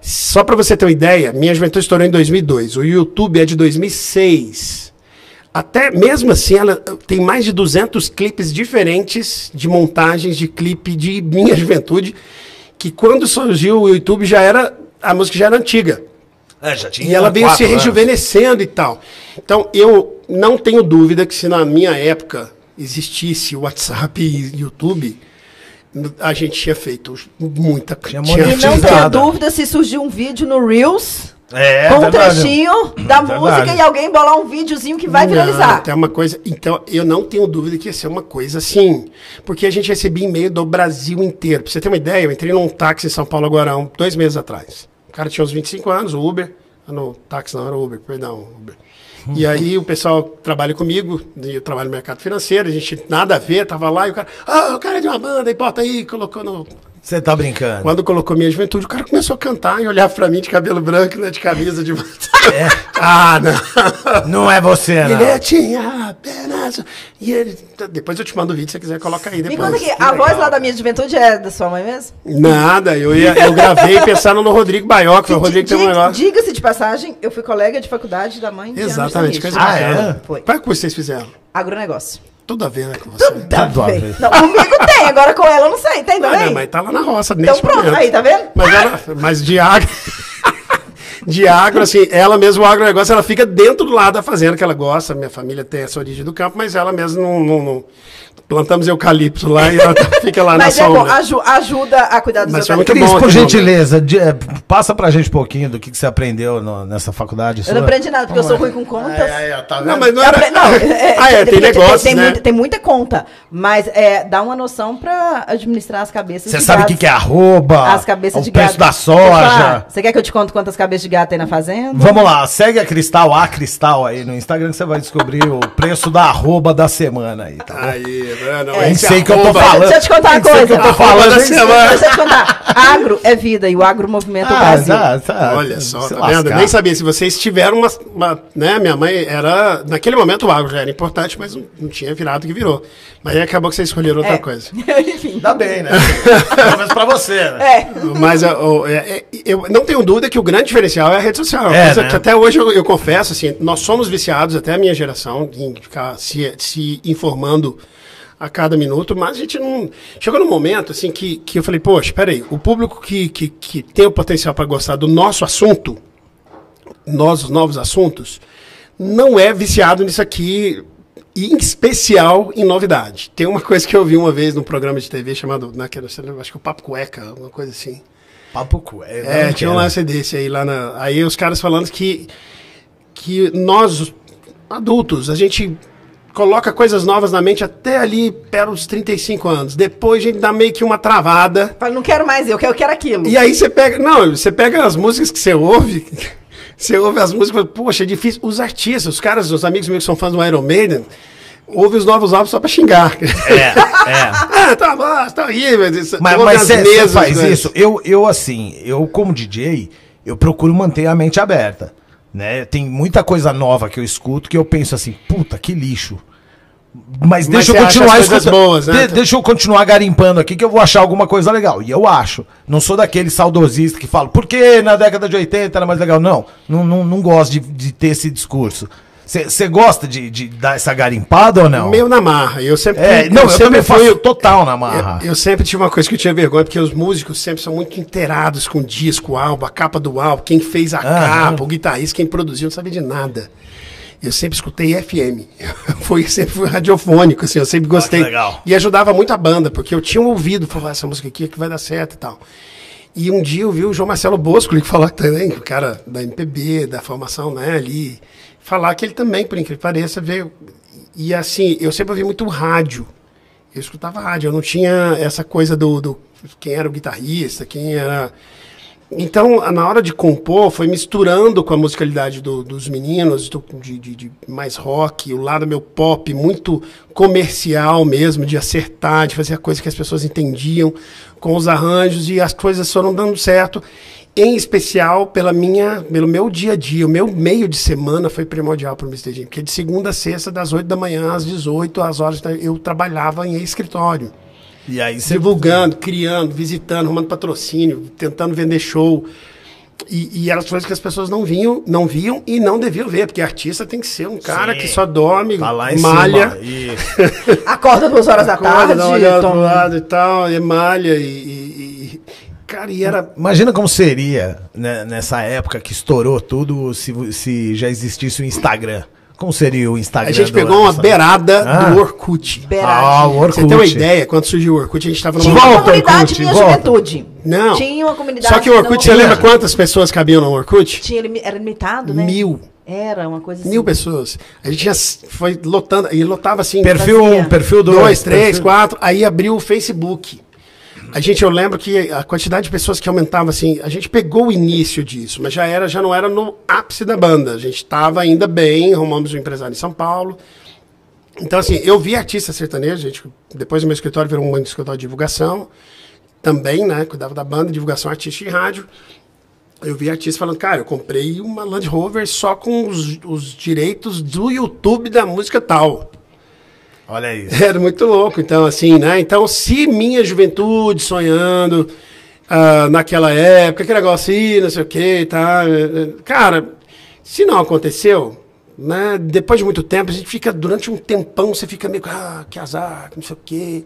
Só pra você ter uma ideia, minha juventude estourou em 2002. O YouTube é de 2006. Até mesmo assim, ela tem mais de 200 clipes diferentes de montagens de clipe de minha juventude, que quando surgiu o YouTube já era a música já era antiga. É, já tinha E ela veio se quatro anos. rejuvenescendo e tal. Então, eu não tenho dúvida que se na minha época existisse WhatsApp e YouTube, a gente tinha feito muita Tinha tinha- E não tenho dúvida se surgir um vídeo no Reels É, com um verdade. trechinho da Verdade. música e alguém bolar um videozinho que vai Não, viralizar. Tem uma coisa. Então, eu não tenho dúvida que ia ser uma coisa assim. Porque a gente recebia e-mail do Brasil inteiro. Pra você ter uma ideia, eu entrei num táxi em São Paulo agora, um, dois meses atrás. O cara tinha uns 25 anos, o Uber. Ah, não, táxi não, era Uber, perdão, Uber. E aí o pessoal trabalha comigo, eu trabalho no mercado financeiro, a gente nada a ver, tava lá e o cara, ah, o cara é de uma banda, e bota aí, colocou no. Você tá brincando. Quando colocou minha juventude, o cara começou a cantar e olhar pra mim de cabelo branco, né, de camisa de. ah, não. Não é você, não. Ele tinha apenas. E ele. Depois eu te mando o vídeo se você quiser, coloca aí Me depois. conta aqui, a voz lá da minha juventude é da sua mãe mesmo? Nada, eu, ia, eu gravei pensando no Rodrigo Baioca, foi o Rodrigo que tem um negócio. Diga-se de passagem, eu fui colega de faculdade da mãe de Exatamente, coisa Ah, bacana. é? Foi. Qual é que vocês fizeram? Agronegócio. Tudo a ver, né, com você. Tudo a bem. ver. Não, comigo tem, agora com ela eu não sei. Tem Ah, também? minha mãe tá lá na roça, então nesse pronto, momento. aí, tá vendo? Mas, ela, mas de agro. de agro, assim, ela mesmo, o agronegócio, ela fica dentro do lado da fazenda que ela gosta. Minha família tem essa origem do campo, mas ela mesmo não. não- não- Plantamos eucalipto lá e ela fica lá na Mas é bom, sombra. aju- ajuda a cuidar dos Mas foi muito Cris, bom por aquele gentileza, de- é, passa pra gente um pouquinho do que, que você aprendeu no- nessa faculdade. Eu sua. não aprendi nada, porque eu sou ruim com contas. Aí, aí, ó, tá Não, mas não era. apre- não, é- ah, é, tem porque negócios, tem, né? muita, tem muita conta, mas é, dá uma noção pra administrar as cabeças Você sabe o que, que é arroba, As cabeças o de preço gato. da soja. Você quer que eu te conte quantas cabeças de gato tem na fazenda? Vamos lá, segue a Cristal, a Cristal aí no Instagram que você vai descobrir o preço da arroba da semana aí, tá bom? Aí, mano, É. esse Nem sei que eu tô falando. Deixa eu te contar uma coisa. que eu tô falando. da sei. semana. Deixa eu te contar. Agro é vida e o agro movimenta o Ah, Brasil. tá, tá. Olha só, tá vendo? Nem sabia. Se vocês tiveram uma, uma- Né, minha mãe era. Naquele momento o agro já era importante, mas não, não tinha virado o que virou. Mas aí acabou que vocês escolheram outra É. coisa. Enfim. Ainda bem, né? Pelo menos pra você, né? É. Mas ó, é, é, eu não tenho dúvida que o grande diferencial é a rede social. É, Coisa né? que até hoje eu, eu confesso, assim, nós somos viciados, até a minha geração, em ficar se, se informando a cada minuto, mas a gente não. Chegou num momento assim que, que eu falei, poxa, peraí, o público que, que, que tem o potencial para gostar do nosso assunto, nós, os novos assuntos, não é viciado nisso aqui, em especial em novidade. Tem uma coisa que eu vi uma vez num programa de TV chamado, naquele, acho que o Papo Cueca, uma coisa assim. Papo cu. É, tinha um lance desse aí lá na. Aí os caras falando que, que nós, adultos, a gente coloca coisas novas na mente até ali pelos 35 anos. Depois a gente dá meio que uma travada. Fala, não quero mais eu, quero, eu quero aquilo. E aí você pega. Não, você pega as músicas que você ouve. Você ouve as músicas, poxa, é difícil. Os artistas, os caras, os amigos meus que são fãs do Iron Maiden, ouvem os novos álbuns só pra xingar. É, é. ah, tá bom, tá aí, mas, isso- Mas, ouve faz isso? Eu, eu, assim, eu como DJ, eu procuro manter a mente aberta. Né? Tem muita coisa nova que eu escuto que eu penso assim, puta, que lixo. Mas, Mas deixa eu continuar escutando. boas, né? De- deixa eu continuar garimpando aqui que eu vou achar alguma coisa legal. E eu acho. Não sou daquele saudosista que fala, por que na década de 80 era mais legal? Não, não, não, não gosto de, de ter esse discurso. Você gosta de, de dar essa garimpada ou não? Meio na marra. Eu sempre. É, não, eu, sempre também fui- faço total na marra. Eu, eu sempre tive uma coisa que eu tinha vergonha, porque os músicos sempre são muito inteirados com o disco, álbum, a capa do álbum, quem fez a Aham. capa, o guitarrista, quem produziu, não sabia de nada. Eu sempre escutei FM. Eu fui, sempre fui radiofônico, assim, eu sempre gostei. que legal. E ajudava muito a banda, porque eu tinha um ouvido, falava, essa música aqui é que vai dar certo e tal. E um dia eu vi o João Marcelo Bosco, que falou também, o cara da MPB, da formação, né, ali, falar que ele também, por incrível que pareça, veio. E assim, eu sempre ouvi muito rádio. Eu escutava rádio, eu não tinha essa coisa do, do quem era o guitarrista, quem era. Então, na hora de compor, foi misturando com a musicalidade do- dos meninos, do- de, de- de mais rock, o lado meu pop, muito comercial mesmo, de acertar, de fazer a coisa que as pessoas entendiam, com os arranjos, e as coisas foram dando certo. Em especial pela minha, pelo meu dia a dia, o meu meio de semana foi primordial para o Mr. Jim, porque de segunda a sexta, das 8 da manhã às 18, às horas, da- eu trabalhava em escritório, E aí você. divulgando, criando, visitando, arrumando patrocínio, tentando vender show. E, e eram as coisas que as pessoas não vinham, não viam e não deviam ver, porque artista tem que ser um cara Sim. que só dorme, Tá lá em malha, cima. E... Acorda duas horas da acorda, tarde. dá uma olhada pro toma- lado e tal, e malha e, e- e- cara, e era Imagina como seria né, nessa época que estourou tudo se, se já existisse o Instagram. Como seria o Instagram? A gente do pegou uma beirada Ah. do Orkut. Beirada. Ah, o Orkut. Você tem uma ideia, quando surgiu o Orkut, a gente estava Tinha numa... uma Volta, comunidade Orkut, Minha volta. Juventude. Não. Tinha uma comunidade. Só que o Orkut, não- você lembra quantas pessoas cabiam no Orkut? Tinha, era limitado, né? Mil. Era uma coisa assim. Mil pessoas. A gente já foi lotando, e lotava assim... Perfil 1, Fazia. perfil 2. dois, três, quatro. Aí abriu o Facebook. A gente, eu lembro que a quantidade de pessoas que aumentava assim, a gente pegou o início disso, mas já era, já não era no ápice da banda. A gente estava ainda bem, arrumamos um empresário em São Paulo. Então, assim, eu vi artista sertanejo, gente. Depois do meu escritório virou um escritório de divulgação. Também, né? Cuidava da banda, divulgação artística e rádio. Eu vi artista falando, cara, eu comprei uma Land Rover só com os, os direitos do YouTube da música tal. Olha isso. Era muito louco, então, assim, né? Então, se minha juventude sonhando ah, naquela época, aquele negócio aí, não sei o que, tá? eh, eh, Cara, se não aconteceu, né? Depois de muito tempo, a gente fica, durante um tempão, você fica meio, ah, que azar, não sei o quê.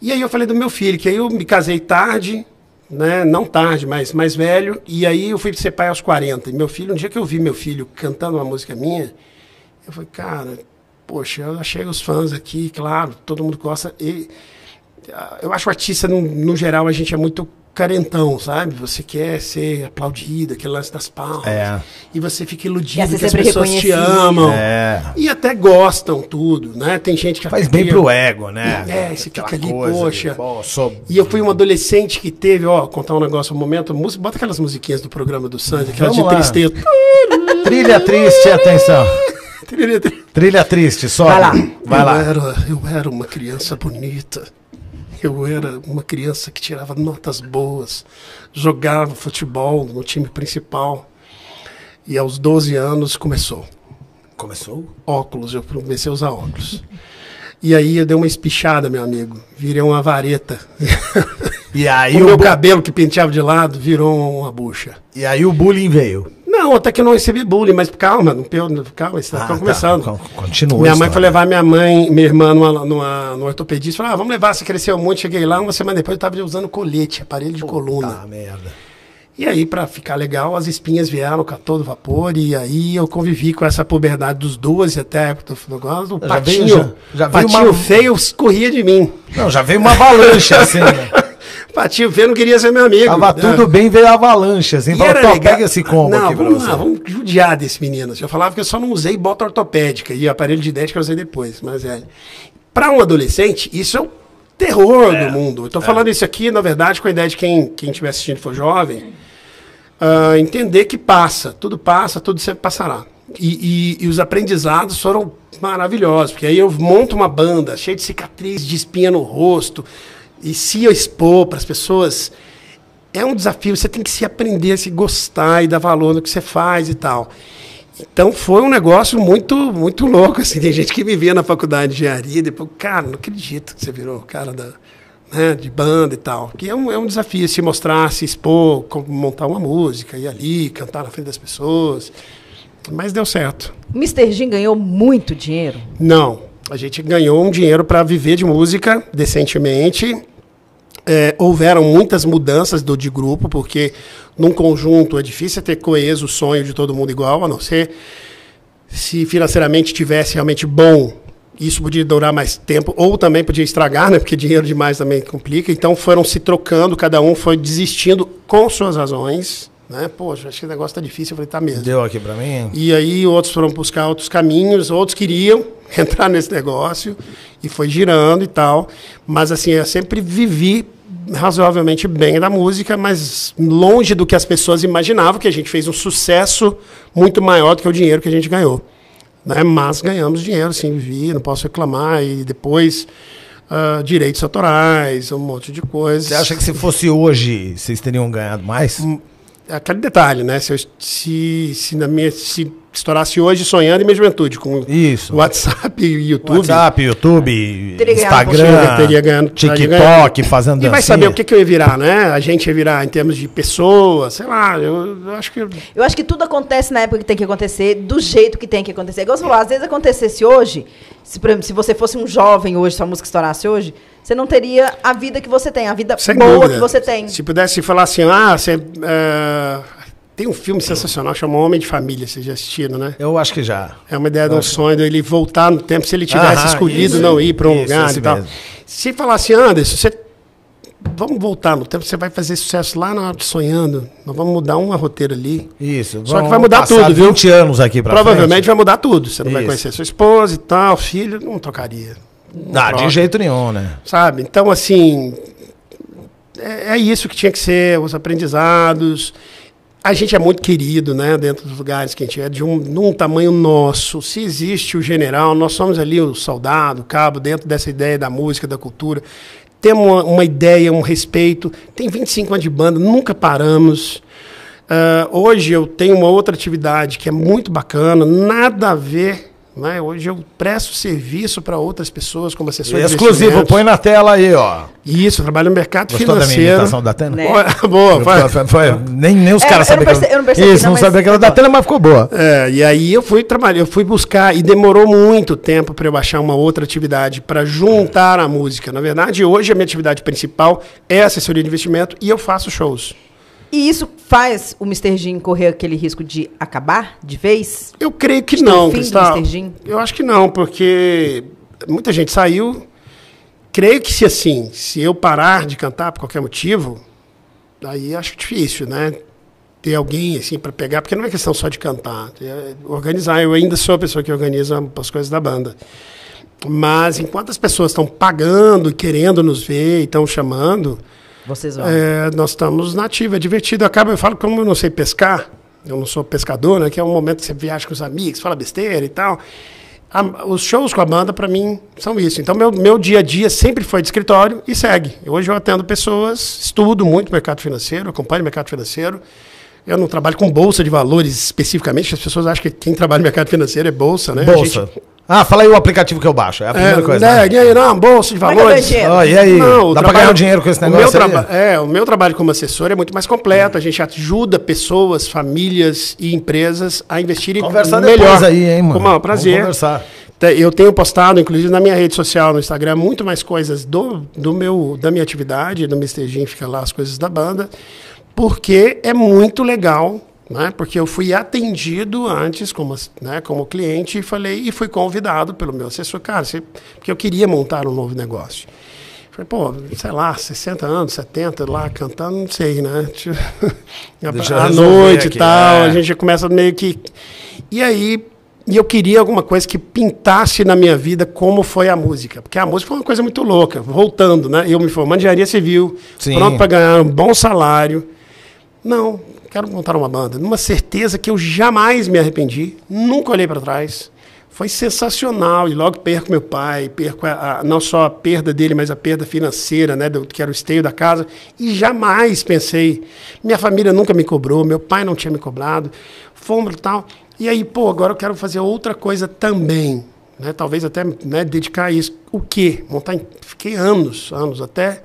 E aí eu falei do meu filho, que aí eu me casei tarde, né? Não tarde, mas mais velho. E aí eu fui ser pai aos 40. E meu filho, um dia que eu vi meu filho cantando uma música minha, eu falei, cara, poxa, eu achei os fãs aqui, claro, todo mundo gosta. E ah, eu acho o artista, no, no geral, a gente é muito carentão, sabe? Você quer ser aplaudido, aquele lance das palmas. É. E você fica iludido que as sempre pessoas te amam. É. E até gostam tudo, né? Tem gente que Faz bem pro ego, né? É, você Aquela fica ali, poxa. de, sou- E eu fui um adolescente que teve, ó, contar um negócio um momento, música, bota aquelas musiquinhas do programa do Sandy, aquelas Vamos de lá. tristeza. Trilha triste, atenção. Trilha triste. Trilha triste, só. Vai lá. Vai eu lá. Era, eu era uma criança bonita. Eu era uma criança que tirava notas boas, jogava futebol no time principal. E aos 12 anos começou. Começou? Óculos, eu comecei a usar óculos. E aí eu dei uma espichada, meu amigo. Virei uma vareta. E aí, o o, meu bu- cabelo que penteava de lado virou uma bucha. e aí o bullying veio. Não, até que eu não recebi bullying, mas calma, não, calma, você Ah, tá tá. começando. Con- Continua. Minha mãe foi levar minha mãe, minha irmã numa, numa, numa ortopedista. Falou, ah, vamos levar, você cresceu muito. Cheguei lá, uma semana depois eu tava usando colete, aparelho de coluna. Tá, merda. E aí, pra ficar legal, as espinhas vieram com todo vapor. E aí eu convivi com essa puberdade dos 12 até do negócio. O Já patinho, veio- já- já veio patinho uma- feio corria de mim. Não, já veio uma avalanche, assim, né? Patinho feio não queria ser meu amigo. Tava né? tudo bem, veio a avalanche, assim. E Falou, era "Tó, legal- pega esse combo não, aqui pra vamos você. lá, vamos judiar desse menino. Eu falava que eu só não usei bota ortopédica e aparelho de dente que eu usei depois, mas é. Para um adolescente, isso é o terror do mundo. Eu tô falando isso aqui, na verdade, com a ideia de quem quem estiver assistindo for jovem, ah, entender que passa, tudo passa, tudo sempre passará. E, e- e os aprendizados foram maravilhosos, porque aí eu monto uma banda cheia de cicatriz, de espinha no rosto, e se eu expor para as pessoas, é um desafio, você tem que se aprender a se gostar e dar valor no que você faz e tal. Então foi um negócio muito muito louco, assim, tem gente que me via na faculdade de engenharia e depois, cara, não acredito que você virou cara da, né, de banda e tal. Que é um, é um desafio se mostrar, se expor, como montar uma música, ir ali, cantar na frente das pessoas. Mas deu certo. Mr. Jim ganhou muito dinheiro. Não, a gente ganhou um dinheiro para viver de música decentemente. É, houveram muitas mudanças do, de grupo, porque num conjunto é difícil ter coeso o sonho de todo mundo igual, a não ser se financeiramente tivesse realmente bom, isso podia durar mais tempo, ou também podia estragar, né? Porque dinheiro demais também complica. Então foram se trocando, cada um foi desistindo com suas razões. Né? Poxa, acho que o negócio tá difícil. Eu falei, tá mesmo. Deu aqui pra mim? E aí outros foram buscar outros caminhos, outros queriam entrar nesse negócio e foi girando e tal. Mas assim, eu sempre vivi razoavelmente bem da música, mas longe do que as pessoas imaginavam, que a gente fez um sucesso muito maior do que o dinheiro que a gente ganhou. Né? Mas ganhamos dinheiro, sim, vivi, não posso reclamar. E depois ah, direitos autorais, um monte de coisas. Você acha que se fosse hoje, vocês teriam ganhado mais? é aquele detalhe, né? Se, eu, se, se na minha. Se estourasse hoje sonhando em minha juventude, com Isso. WhatsApp e YouTube. WhatsApp, YouTube, Teria ganhado Instagram, teria ganhado- teria TikTok, fazendo E vai saber o que, que eu ia virar, né? A gente ia virar em termos de pessoa, sei lá, eu, eu acho que. Eu acho que tudo acontece na época que tem que acontecer, do jeito que tem que acontecer. Igual você falou, às vezes acontecesse hoje, se, por exemplo, se você fosse um jovem hoje, sua música estourasse hoje, você não teria a vida que você tem, a vida Sem boa dúvida. que você tem. Se pudesse falar assim, ah, você. é, Tem um filme sensacional chamado Homem de Família, vocês já assistiram, né? Eu acho que já. É uma ideia de um sonho dele voltar no tempo, se ele tivesse escolhido isso, não ir para um isso, lugar e tal. mesmo. Se falasse, Anderson, você. Vamos voltar no tempo, você vai fazer sucesso lá na hora de sonhando. Nós vamos mudar uma roteira ali. Isso. Só que vai mudar tudo, viu? 20 anos aqui pra Provavelmente frente. vai mudar tudo. Você não vai Isso. conhecer sua esposa e tal, filho, não tocaria. Ah, de jeito nenhum, né? Sabe? Então, assim, é, é isso que tinha que ser, os aprendizados. A gente é muito querido, né, dentro dos lugares que a gente é, de um, tamanho nosso. Se existe o general, nós somos ali o soldado, o cabo, dentro dessa ideia da música, da cultura. Temos uma, uma ideia, um respeito. Tem 25 anos de banda, nunca paramos. Ah, hoje eu tenho uma outra atividade que é muito bacana, nada a ver. Né? Hoje eu presto serviço para outras pessoas como assessor de Exclusivo, põe na tela aí, ó. Isso, eu trabalho no mercado Gostou da minha financeiro. imitação da Tena? Né? Boa, vai. Foi- foi- nem, nem os É, caras perce- eu não percebi, Isso, não, não mas sabia que era foi da bom. Tena, mas ficou boa. É, e aí eu fui trabalhar, eu fui buscar e demorou muito tempo para eu achar uma outra atividade para juntar a música. Na verdade, hoje a minha atividade principal é assessoria de investimento e eu faço shows. E isso faz o Mr. Jim correr aquele risco de acabar de vez? Eu creio que o não, Cristal. Eu acho que não, porque muita gente saiu. Creio que se assim, se eu parar de cantar por qualquer motivo, aí acho difícil, né? Ter alguém assim para pegar, porque não é questão só de cantar, é organizar. Eu ainda sou a pessoa que organiza as coisas da banda. Mas enquanto as pessoas estão pagando, querendo nos ver, estão chamando, Vocês vão. é, nós estamos na ativa, é divertido. Acaba, eu falo, como eu não sei pescar, eu não sou pescador, né? Que é um momento que você viaja com os amigos, fala besteira e tal. A- os shows com a banda, para mim, são isso. Então, meu, meu dia a dia sempre foi de escritório e segue. Hoje eu atendo pessoas, estudo muito mercado financeiro, acompanho o mercado financeiro. Eu não trabalho com bolsa de valores especificamente, as pessoas acham que quem trabalha no mercado financeiro é bolsa, né? Bolsa. gente- Ah, fala aí o aplicativo que eu baixo. É a primeira é, coisa. né, né? não, bolsa de é valores. Ó, e aí? Não, Dá pra trabalho- ganhar um dinheiro com esse o meu negócio É, o meu trabalho como assessor é muito mais completo. A gente ajuda pessoas, famílias e empresas a investirem Conversar melhor. depois aí, hein, mano? Com o maior prazer. Vamos conversar. Eu tenho postado, inclusive, na minha rede social, no Instagram, muito mais coisas do, do meu, da minha atividade, do Mr. Jim, fica lá as coisas da banda, porque é muito legal, né? Porque eu fui atendido antes como, né, como cliente e falei, e fui convidado pelo meu assessor, cara, você, porque eu queria montar um novo negócio. Falei, pô, sei lá, 60 anos, 70, lá cantando, não sei, né? À noite e tal, é. a gente começa meio que. E aí, e eu queria alguma coisa que pintasse na minha vida como foi a música. Porque a música foi uma coisa muito louca. Voltando, né? Eu me formando em engenharia civil, Sim. pronto para ganhar um bom salário. Não, quero montar uma banda. Numa certeza que eu jamais me arrependi, nunca olhei para trás. Foi sensacional. E logo perco meu pai, perco a- a- não só a perda dele, mas a perda financeira, né? Do, que era o esteio da casa. E jamais pensei. Minha família nunca me cobrou, meu pai não tinha me cobrado. Fomos e tal. E aí, pô, agora eu quero fazer outra coisa também. Né? Talvez até né, dedicar a isso. O quê? Montar. em- Fiquei anos, anos, até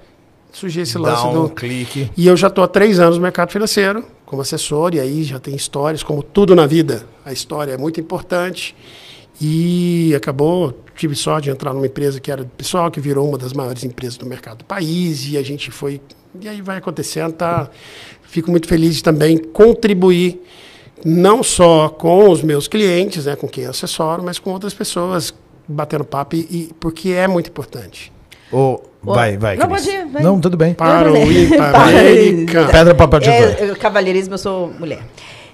surgir esse lance Dá um do. clique. E eu já estou há três anos no mercado financeiro, como assessor, e aí já tem histórias, como tudo na vida. A história é muito importante. E acabou, tive sorte de entrar numa empresa que era pessoal, que virou uma das maiores empresas do mercado do país, e a gente foi. E aí vai acontecendo, tá? Fico muito feliz de também contribuir, não só com os meus clientes, né, com quem eu assessoro, mas com outras pessoas, batendo papo, e- porque é muito importante. Ô, vai, vai. Não, Cris. pode ir, vai. Não, tudo bem. Para o americano. Pedra, papel, tesoura. É, eu- cavalheirismo, eu sou mulher.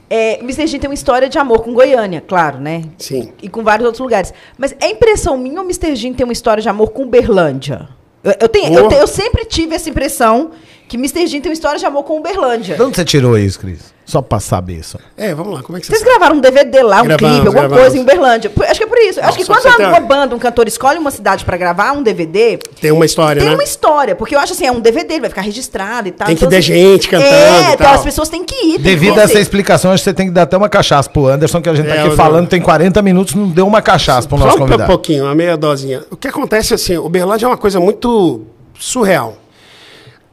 É, o Mr. Tem uma história de amor com Goiânia, claro, né? Sim. E com vários outros lugares. Mas é impressão minha ou o Mr. Jim tem uma história de amor com Berlândia? Eu, eu, tenho, eu, Boa. te- eu sempre tive essa impressão que Mr. Jean tem uma história de amor com Uberlândia. De onde você tirou isso, Cris? Só pra saber isso. É, vamos lá, como é que você Vocês sabe? gravaram um DVD lá, um Gravamos, clipe, alguma gravamos. coisa em Uberlândia. Acho que é por isso. Acho que só quando você uma ter- banda, um cantor escolhe uma cidade pra gravar um DVD, Tem uma história, tem né? uma história. Porque eu acho assim, é um DVD, ele vai ficar registrado e tal. Tem que Então, ter assim, gente cantando É, e então tal. as pessoas têm que ir. tem que Devido a essa explicação, acho que você tem que dar até uma cachaça pro Anderson, que a gente tá É, aqui falando, tem 40 minutos, não deu uma cachaça pro nosso Só um convidado. pouquinho, uma meia dosinha. O que acontece assim, Uberlândia é uma coisa muito surreal.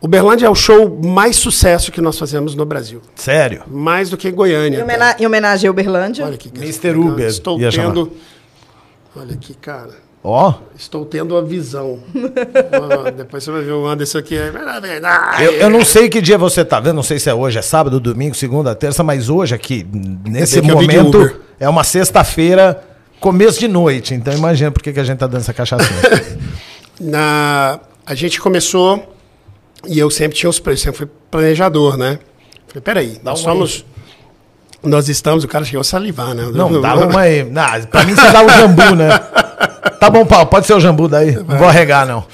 Uberlândia é o show mais sucesso que nós fazemos no Brasil. Sério? Mais do que Goiânia. Em, homena- em homenagem a Uberlândia. Olha aqui. Mr. Uber, Estou ia chamar. tendo... Olha aqui, cara. Ó, Estou tendo a visão. Depois você vai ver o Anderson aqui. Eu, eu não sei que dia você tá vendo, não sei se é hoje, é sábado, domingo, segunda, terça, mas hoje aqui, nesse que momento, é uma sexta-feira, começo de noite. Então imagina por que que a gente tá dando essa cachaçinha. Na, a gente começou e eu sempre tinha os eu sempre fui planejador, né? Falei, peraí, nós um somos. Nós estamos, o cara chegou a salivar, né? Não, dá uma aí. Não, pra mim você dá o jambu, né? Tá bom, Paulo, pode ser o jambu daí. Não vou arregar, não.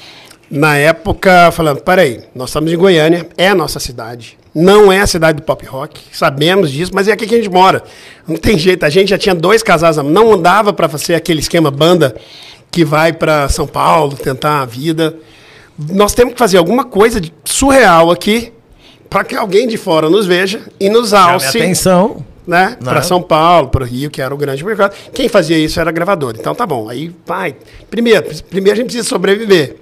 Na época, falando, peraí, nós estamos em Goiânia, é a nossa cidade. Não é a cidade do pop rock, sabemos disso, mas é aqui que a gente mora. Não tem jeito, a gente já tinha dois casais, não dava para fazer aquele esquema banda que vai para São Paulo tentar a vida. Nós temos que fazer alguma coisa de surreal aqui para que alguém de fora nos veja e nos alce atenção. né? Né? Para São Paulo, para o Rio, que era o grande mercado. Quem fazia isso era a gravadora. Então tá bom. Aí vai. Primeiro, primeiro a gente precisa sobreviver.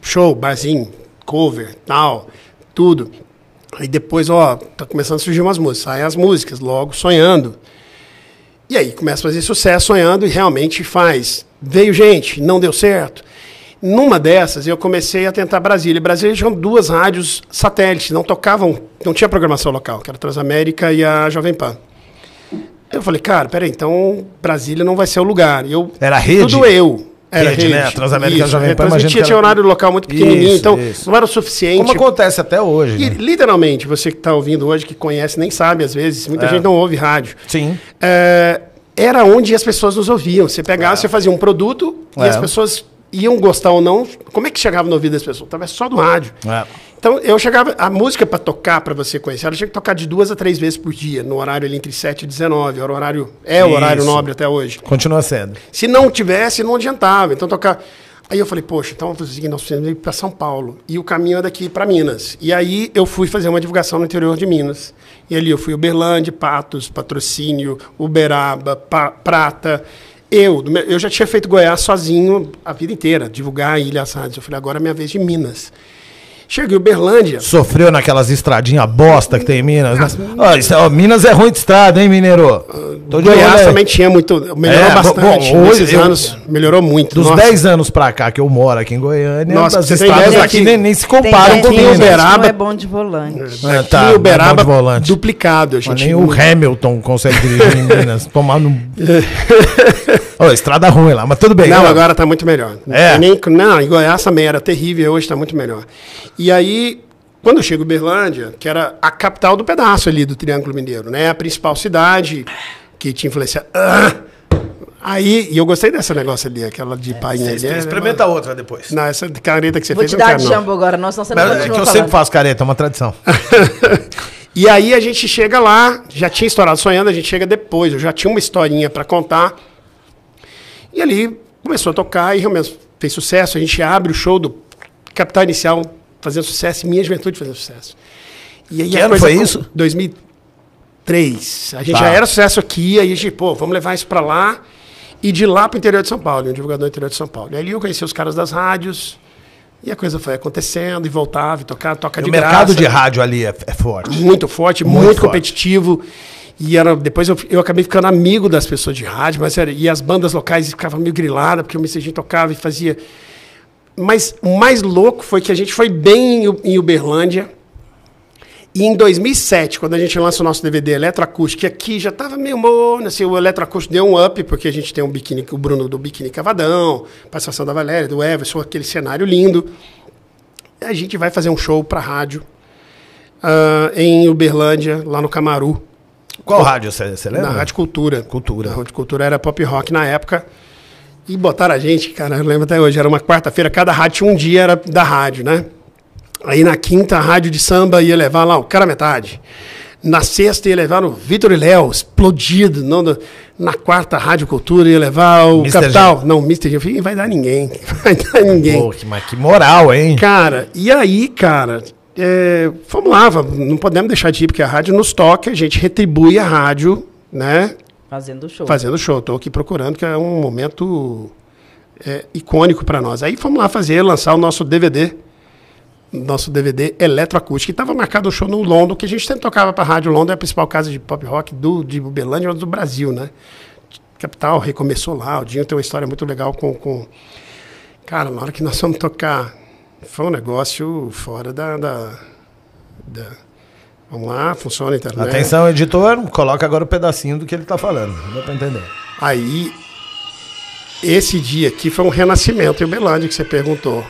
Show, barzinho, cover, tal, tudo. Aí depois, ó, tá começando a surgir umas músicas. Saem as músicas, logo sonhando. E aí começa a fazer sucesso sonhando e realmente faz. Veio gente, não deu certo. Numa dessas, eu comecei a tentar Brasília. Brasília tinha duas rádios satélites, não tocavam, não tinha programação local, que era a Transamérica e a Jovem Pan. Eu falei, cara, peraí, então Brasília não vai ser o lugar. E Eu, Era rede? Tudo eu. Era Rede, rede, né? A Transamérica e Isso, Jovem Pan, Transmitia, tinha era- horário local muito pequenininho, Isso, então isso. não era o suficiente. Como acontece até hoje. E, né? literalmente, você que está ouvindo hoje, que conhece, nem sabe às vezes, muita É. gente não ouve rádio. Sim. É, era onde as pessoas nos ouviam. Você pegava, você fazia um produto e É. as pessoas iam gostar ou não. Como é que chegava no ouvido das pessoas? Através só do rádio. É. Então, eu chegava. A música para tocar, para você conhecer, ela tinha que tocar de duas a três vezes por dia, no horário ali entre 7 e 19. Era o horário, é o horário Isso. nobre até hoje. Continua sendo. Se não tivesse, não adiantava. Então tocar. Aí eu falei, poxa, então vamos fazer nós precisamos ir para São Paulo. E o caminho é daqui para Minas. E aí eu fui fazer uma divulgação no interior de Minas. E ali eu fui Uberlândia, Patos, Patrocínio, Uberaba, Pa- Prata. Eu, eu já tinha feito Goiás sozinho a vida inteira, divulgar a Ilha Sádios. Eu falei, agora é minha vez de Minas. Cheguei em Uberlândia. Sofreu naquelas estradinhas bosta que tem em Minas, né? Ó, isso- ó, Minas é ruim de estrada, hein, mineiro? Tô de Goiás também tinha muito. Melhorou É, bastante. bom, hoje Nesses eu- anos, melhorou muito. Dos Nossa. 10 anos pra cá que eu moro aqui em Goiânia, Nossa, as estradas aqui nem, nem se comparam com Minas. Uberaba- não é bom de volante. Ah, Aqui tá, em não é Uberaba, bom de volante. duplicado. A Mas gente nem o Hamilton consegue dirigir em Minas. Tomar no. Ó, estrada ruim lá, mas tudo bem. Não, ó. agora está muito melhor. Não É? tem Nem, não, em Goiás também era terrível, hoje está muito melhor. E aí, quando eu chego em Uberlândia, que era a capital do pedaço ali do Triângulo Mineiro, né? A principal cidade que tinha influência. Ah! Aí, e eu gostei dessa negócio ali, aquela de painha ali. é- Experimenta outra depois. Não, essa careta que você Vou fez te eu não dar de jambu agora, você não Mas é que eu falando. sempre faço careta, é uma tradição. E aí a gente chega lá, já tinha estourado sonhando, a gente chega depois, eu já tinha uma historinha para contar. E ali começou a tocar e realmente fez sucesso. A gente abre o show do Capital Inicial fazendo sucesso e Minha Juventude fazendo sucesso. E aí Que ano foi isso? 2003. A gente Tá. já era sucesso aqui, aí a gente, pô, vamos levar isso para lá e de lá para o interior de São Paulo, um divulgador do interior de São Paulo. E ali eu conheci os caras das rádios. E a coisa foi acontecendo e voltava e tocava, toca E de o mercado graça de rádio ali é, é forte. muito forte, Muito muito, forte. competitivo. E era, depois eu, eu acabei ficando amigo das pessoas de rádio, mas era, e as bandas locais ficavam meio griladas, porque o Messejinho tocava e fazia. Mas o mais louco foi que a gente foi bem em, Uberlândia. E em 2007, quando a gente lança o nosso DVD Eletroacústico, que aqui já estava meio morno, assim, o Eletroacústico deu um up, porque a gente tem um biquíni, o Bruno do Biquíni Cavadão, participação da Valéria, do Everson, aquele cenário lindo. A gente vai fazer um show para rádio ah, em Uberlândia, lá no Camaru, Qual rádio você lembra? na Rádio Cultura. Cultura. A Rádio Cultura era pop rock na época. E botaram a gente, cara, eu lembro até hoje, era uma quarta-feira, cada rádio tinha um dia era da rádio, né? Aí na quinta, a rádio de samba ia levar lá o cara metade. Na sexta ia levar o Vitor e Léo, explodido. Não, na quarta, a Rádio Cultura ia levar o Mr. Capital. Não, Mr. G. Eu falei, vai dar ninguém. Vai dar ninguém. Pô, que, mas que moral, hein? Cara, e aí, cara, é, vamos lá, não podemos deixar de ir, porque a rádio nos toca, a gente retribui a rádio, né? Fazendo show. Fazendo show. Estou aqui procurando, que é um momento é, icônico para nós. Aí fomos lá fazer, lançar o nosso DVD, nosso DVD eletroacústico, que estava marcado um show no London, que a gente sempre tocava para a Rádio London, é a principal casa de pop rock do, de Uberlândia, do Brasil, né? Capital recomeçou lá, o Dinho tem uma história muito legal com, com... Cara, na hora que nós fomos tocar, foi um negócio fora da... da, da- Vamos lá, funciona a internet. Atenção, editor, coloca agora o pedacinho do que ele tá falando. Dá pra entender. Aí, esse dia aqui foi um renascimento em Uberlândia que você perguntou.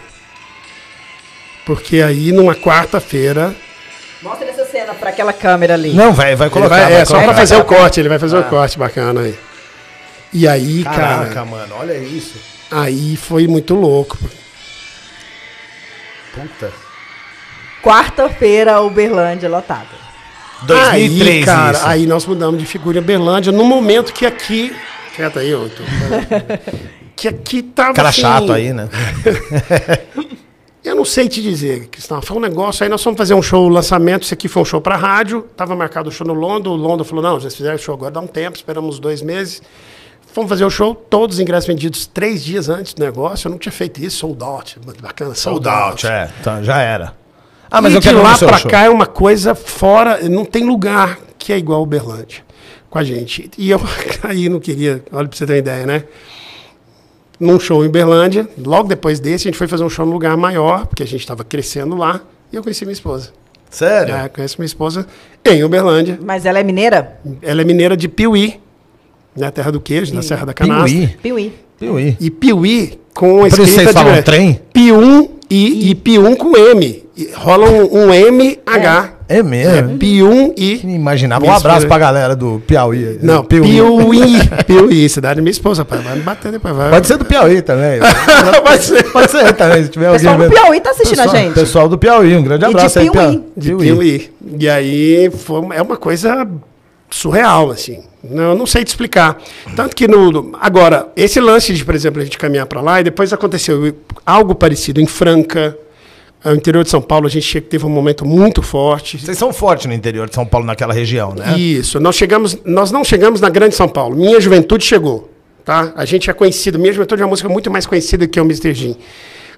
Porque aí, numa quarta-feira. Mostra essa cena pra aquela câmera ali. Não, vai, vai colocar. vai- vai é, só pra fazer o corte, ele vai fazer o corte bacana aí. E aí, Caraca, cara, mano, olha isso. aí foi muito louco. Puta. Quarta-feira, Uberlândia lotada. 2003 aí, cara, isso. aí nós mudamos de figura em Uberlândia no momento que aqui. Quieta aí, outro. que aqui tava. Cara assim, chato aí, né? Eu não sei te dizer, Cristão. Foi um negócio. Aí nós fomos fazer um show, lançamento. Isso aqui foi um show para rádio. Tava marcado o show no London. O London falou: não, já fizeram o show agora, dá um tempo. Esperamos dois meses. Fomos fazer o show, todos os ingressos vendidos três dias antes do negócio. Eu não tinha feito isso. Sold out. Muito bacana. Sold, Sold out, é. Tá, já era. Ah, mas e eu de quero lá show. cá é uma coisa fora. Não tem lugar que é igual Uberlândia com a gente. E eu aí não queria. Olha pra você ter uma ideia, né? Num show em Uberlândia, logo depois desse, a gente foi fazer um show num lugar maior, porque a gente estava crescendo lá. E eu conheci minha esposa. Sério? É, conheço minha esposa em Uberlândia. Mas ela é mineira? Ela é mineira de Piuí, na terra do queijo, na Serra da Canastra. Piuí. Piuí. Piuí. E Piuí com a Por isso escrita vocês falam de trem? Pium e, e Pium com M. E rola um, um MH. É mesmo? Pium e. Imaginava. Um abraço esposa- pra galera do Piauí. Não, Piuí. Piuí. Piuí, cidade da minha esposa, pai. Vai me bater depois. Vai. Pode ser do Piauí também. Pode ser. Pode ser também, se tiver O pessoal alguém do. Piauí tá assistindo pessoal, a gente. Pessoal do Piauí, um grande E de abraço aí, Piuí. De Piuí. E aí foi, é uma coisa surreal, assim. Não, não sei te explicar. Tanto que no. Agora, esse lance de, por exemplo, a gente caminhar para lá, e depois aconteceu algo parecido em Franca. No interior de São Paulo, a gente teve um momento muito forte. Vocês são fortes no interior de São Paulo, naquela região, né? Isso, nós chegamos, nós não chegamos na Grande São Paulo. Minha Juventude chegou, tá? A gente é conhecido, Minha Juventude é uma música muito mais conhecida que o Mr. Jim.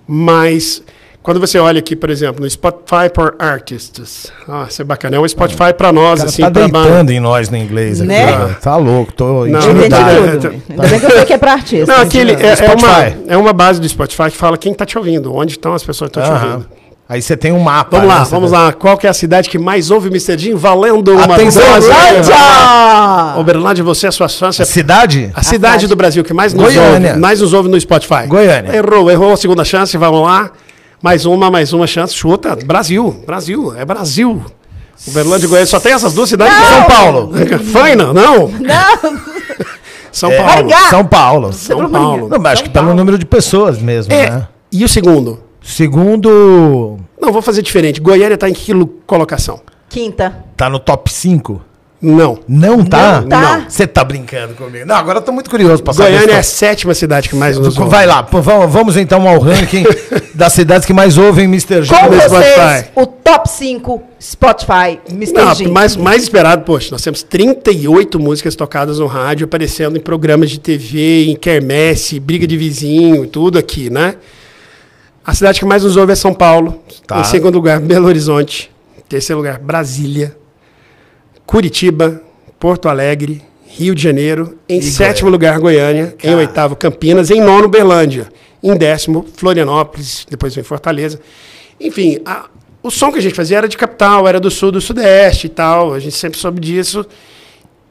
Mas quando você olha aqui, por exemplo, no Spotify for Artists, ah, isso é bacana, é um Spotify para nós, O assim, tá deitando em nós no inglês aqui. Né? Tá louco, tô Não, entendi tá, é, Ainda bem que eu sei que é pra artista. Não, aquele é, é uma, é uma base do Spotify que fala quem está te ouvindo, onde estão as pessoas que estão te ouvindo. Aí você tem um mapa. Vamos né? lá, Você vamos lá. Qual que é a cidade que mais ouve Mr. Jim? Valendo uma Atenção. Uberlândia! Uberlândia, você, a sua chance. A cidade? A cidade cidade. do Brasil que mais nos, Goiânia. ouve, mais nos ouve no Spotify. Goiânia. Errou, errou a segunda chance, vamos lá. Mais uma, mais uma chance. Chuta. Brasil, Brasil, é Brasil. Uberlândia e Goiânia. Só tem essas duas cidades. Não. São Paulo. Faina, não. Não! São É, Paulo. São Paulo. São Paulo. Não, mas acho que pelo número de pessoas mesmo, É. né? E o segundo? Segundo, Não, vou fazer diferente. Goiânia está em que colocação? Quinta. tá no top 5? Não. Não tá? Não tá. Você tá brincando comigo. Não, agora eu tô muito curioso pra saber. Goiânia é a esse sétima cidade que mais nos ouve. Vai lá, vamos, vamos então ao ranking das cidades que mais ouvem Mr. G. Com no vocês, Spotify. o top 5 Spotify Mr. Não, Jim. mais, mais esperado, poxa, nós temos 38 músicas tocadas no rádio, aparecendo em programas de TV, em quermesse, briga de vizinho, tudo aqui, né? A cidade que mais nos ouve é São Paulo. Tá. Em segundo lugar, Belo Horizonte. Em terceiro lugar, Brasília. Curitiba, Porto Alegre, Rio de Janeiro. Em E sétimo lugar, Goiânia. Em oitavo, Campinas. Em nono, Berlândia. Em décimo, Florianópolis. Depois vem Fortaleza. Enfim, a- o som que a gente fazia era de capital, era do sul, do sudeste e tal. A gente sempre soube disso.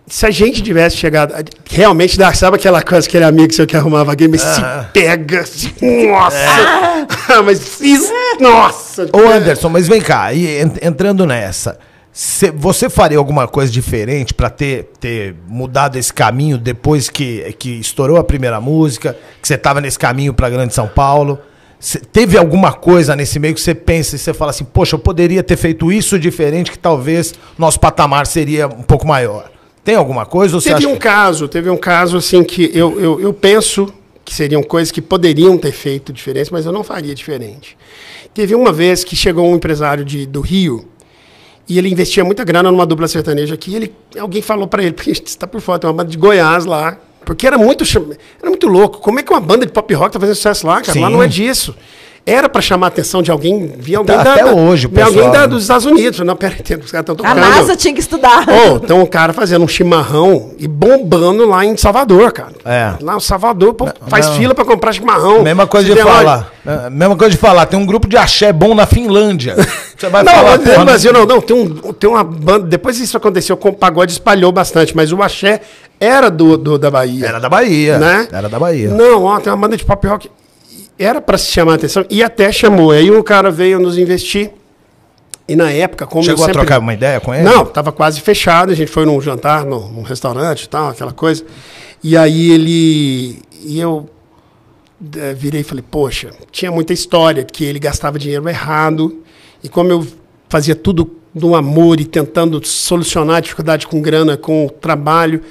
Se a gente tivesse chegado. Realmente, sabe aquela coisa, aquele amigo seu que arrumava game, se pega. se- nossa! mas isso. Nossa! Ô Anderson, mas vem cá, en- entrando nessa, cê- você faria alguma coisa diferente pra ter, ter mudado esse caminho depois que, que estourou a primeira música, que você tava nesse caminho pra Grande São Paulo? cê- teve alguma coisa nesse meio que você pensa e você fala assim, poxa, eu poderia ter feito isso diferente, que talvez nosso patamar seria um pouco maior. Tem alguma coisa? Ou você Teve um caso, teve um caso assim que eu, eu, eu penso que seriam coisas que poderiam ter feito diferença, mas eu não faria diferente. Teve uma vez que chegou um empresário de, do Rio e ele investia muita grana numa dupla sertaneja aqui. E ele, alguém falou para ele, porque está por fora, tem uma banda de Goiás lá. Porque era muito, era muito louco. Como é que uma banda de pop rock tá fazendo sucesso lá, cara? Lá Sim. não é disso. Era para chamar a atenção de alguém, vir alguém Tá da, até da- hoje, o vir alguém pessoal, da- né? dos Estados Unidos. Não, pera aí, os caras estão A tocando. NASA tinha que estudar. Ô, tem um cara fazendo um chimarrão e bombando lá em Salvador, cara. É. Lá em Salvador, pô, faz não. fila pra comprar chimarrão. Mesma coisa de tem falar. É, Mesma coisa de falar. Tem um grupo de axé bom na Finlândia. Você vai Não, falar. no porra, Brasil não, não. Tem, um, tem uma banda. Depois isso aconteceu com o pagode, espalhou bastante, mas o axé era do, do- da Bahia. Era da Bahia. né? Era da Bahia. Não, ó, tem uma banda de pop rock. Era pra se chamar a atenção e até chamou. Aí o cara veio nos investir. E na época, como Chegou eu a sempre... trocar uma ideia com ele? Não, tava quase fechado. A gente foi num jantar, num, num restaurante e tal, aquela coisa. E aí ele. E eu eh, virei e falei, poxa, tinha muita história, que ele gastava dinheiro errado. E como eu fazia tudo no amor e tentando solucionar a dificuldade com grana, com trabalho.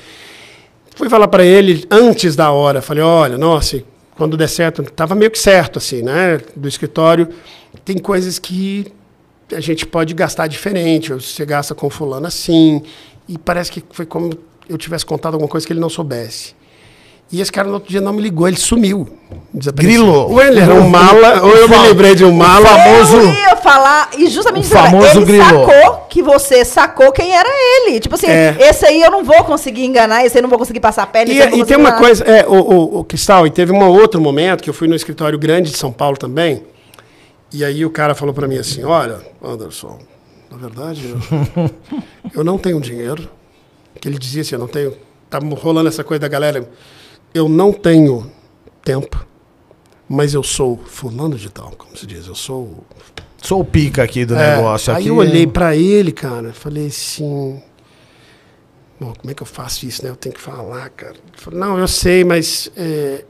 Fui falar para ele antes da hora. Falei, olha, nossa, quando der certo, tava meio que certo, assim, né? Do escritório. Tem coisas que a gente pode gastar diferente. Você gasta com fulano assim. E parece que foi como eu tivesse contado alguma coisa que ele não soubesse. E esse cara no outro dia não me ligou, ele sumiu. Grilou. Ou ele era um mala, ou eu me lembrei de um mala. famoso- Eu ia falar, e justamente O famoso ele grilou. sacou que você sacou quem era ele. Tipo assim, É. esse aí eu não vou conseguir enganar, esse aí eu não vou conseguir passar a eu E, não e vou tem uma enganar. coisa, é, o, o, o Cristal, e teve um outro momento que eu fui no escritório grande de São Paulo também, e aí o cara falou para mim assim, olha, Anderson, na verdade, eu, eu não tenho dinheiro, que ele dizia assim, eu não tenho, tá rolando essa coisa da galera, eu não tenho tempo, mas eu sou fulano de tal, como se diz, eu sou Sou o pica aqui do é, negócio. Aí aqui. eu olhei pra ele, cara, falei assim. Bom, como é que eu faço isso, né? Eu tenho que falar, cara. Ele falou, não, eu sei, mas é,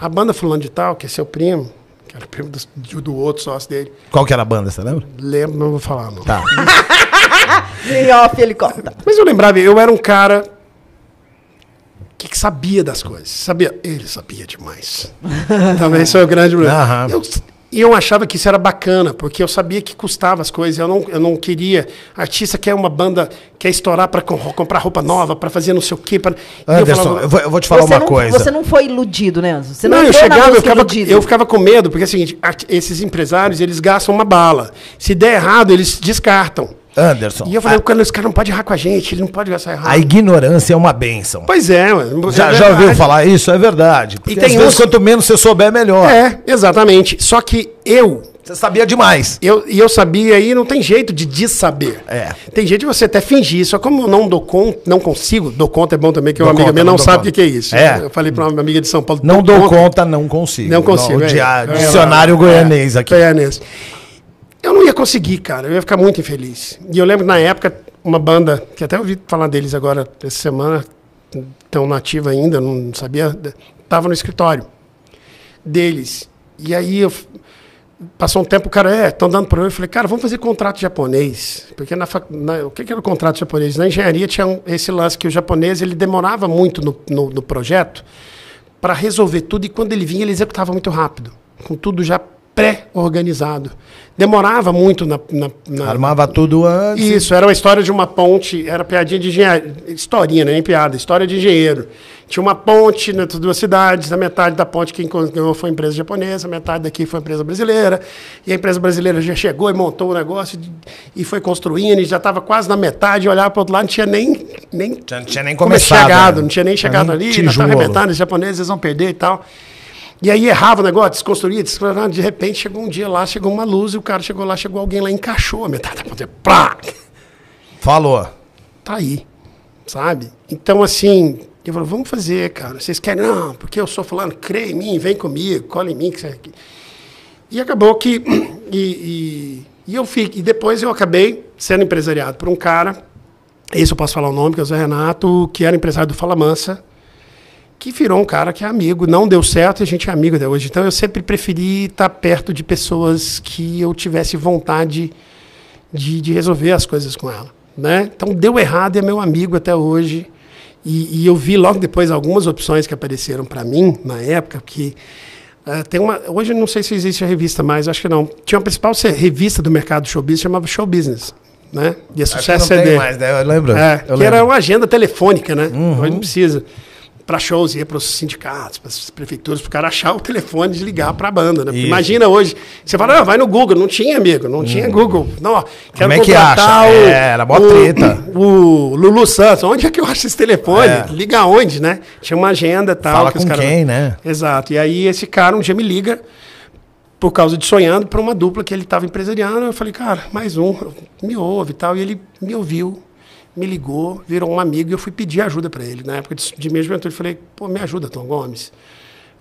a banda fulano de tal, que é seu primo, que era primo do, do outro sócio dele, Qual que era a banda, você lembra? lembro, não vou falar, não. Tá. Em off, ele conta. Mas eu lembrava, eu era um cara que, que sabia das coisas. Sabia, ele sabia demais. Também isso é o grande problema. Eu, e eu achava que isso era bacana, porque eu sabia que custava as coisas. Eu não, eu não queria. Artista quer uma banda, quer estourar para comprar roupa nova, para fazer não sei o quê. Pra, e eu Anderson, falava, eu vou, eu vou te falar uma não, coisa. você não foi iludido, né? Você não, eu entrou na chegava, eu ficava, iludido. eu ficava com medo, porque é o seguinte, esses empresários, eles gastam uma bala. Se der errado, eles descartam. Anderson, E eu falei, a, cara, esse cara não pode errar com a gente, ele não pode gastar errado. a ignorância é uma benção. Pois é, mano. Já, é já ouviu falar isso? É verdade. Porque tem às vezes, uns- quanto menos você souber, melhor. É, exatamente. Só que eu, Você sabia demais. eu, e eu sabia aí, não tem jeito de dissaber. É. Tem jeito de você até fingir, só como eu não dou conta, não consigo, dou conta é bom também, que Dou uma amiga conta, minha não não sabe o conta. que, que é isso. É. Eu falei pra uma amiga de São Paulo. Não dou conta, não consigo. Não consigo. O é. É, dicionário é, goianês aqui. Goianês. Eu não ia conseguir, cara. Eu ia ficar muito infeliz. E eu lembro na época, uma banda, que até ouvi falar deles agora essa semana, tão nativa ainda, não sabia, tava no escritório deles. E aí eu passou um tempo, o cara, é, estão dando para eu. Falei, cara, vamos fazer contrato japonês. Porque na, na- o que, que era o contrato japonês? Na engenharia tinha um- esse lance que o japonês ele demorava muito no, no, no projeto para resolver tudo e quando ele vinha ele executava muito rápido, com tudo já pré-organizado. Demorava muito na, na, na- Armava tudo antes. isso, era uma história de uma ponte, era piadinha de engenharia, historinha, né, nem piada, história de engenheiro. Tinha uma ponte entre duas cidades, a metade da ponte quem ganhou foi a empresa japonesa, a metade daqui foi a empresa brasileira, e a empresa brasileira já chegou e montou o negócio e foi construindo, e já estava quase na metade, e olhava para o outro lado, não tinha nem, nem não tinha nem como começado. chegado, né? não tinha nem chegado ali, já estava arrebentando, os japoneses eles vão perder e tal. E aí errava o negócio, desconstruía, desconstruía, de repente chegou um dia lá, chegou uma luz, e o cara chegou lá, chegou alguém lá, encaixou a metade da ponte, plá! Falou. tá aí, sabe? Então, assim, eu falo, vamos fazer, cara. Vocês querem? Não, porque eu sou fulano, crê em mim, vem comigo, cola em mim. Que você... E acabou que... E, e, e eu fiquei, e depois eu acabei sendo empresariado por um cara, esse eu posso falar o nome, que é o Zé Renato, que era empresário do Fala Mansa, que virou um cara que é amigo. Não deu certo e a gente é amigo até hoje. Então eu sempre preferi estar perto de pessoas que eu tivesse vontade de, de resolver as coisas com ela. Né? Então deu errado e é meu amigo até hoje. E, e eu vi logo depois algumas opções que apareceram para mim na época que uh, tem uma hoje eu não sei se existe a revista mais acho que não tinha uma principal revista do mercado show business chamava Show Business né e a Sucesso CD mais, né? eu lembro é, eu que lembro. era uma agenda telefônica né uhum. hoje não precisa para shows, ia para os sindicatos, para as prefeituras, para o cara achar o telefone de ligar para a banda. Né? Imagina hoje, você fala, ah, vai no Google, não tinha, amigo, não hum. tinha Google. Não, quero Como é que acha? O, é, era mó treta. O, o, Lulu Santos, onde é que eu acho esse telefone? É. Liga onde, né? Tinha uma agenda e tal. Fala com cara... quem, né? Exato. E aí esse cara um dia me liga, por causa de sonhando, para uma dupla que ele estava empresariando. Eu falei, cara, mais um, me ouve e tal. E ele me ouviu me ligou, virou um amigo e eu fui pedir ajuda para ele. Na época de, de minha juventude, falei, pô, me ajuda, Tom Gomes.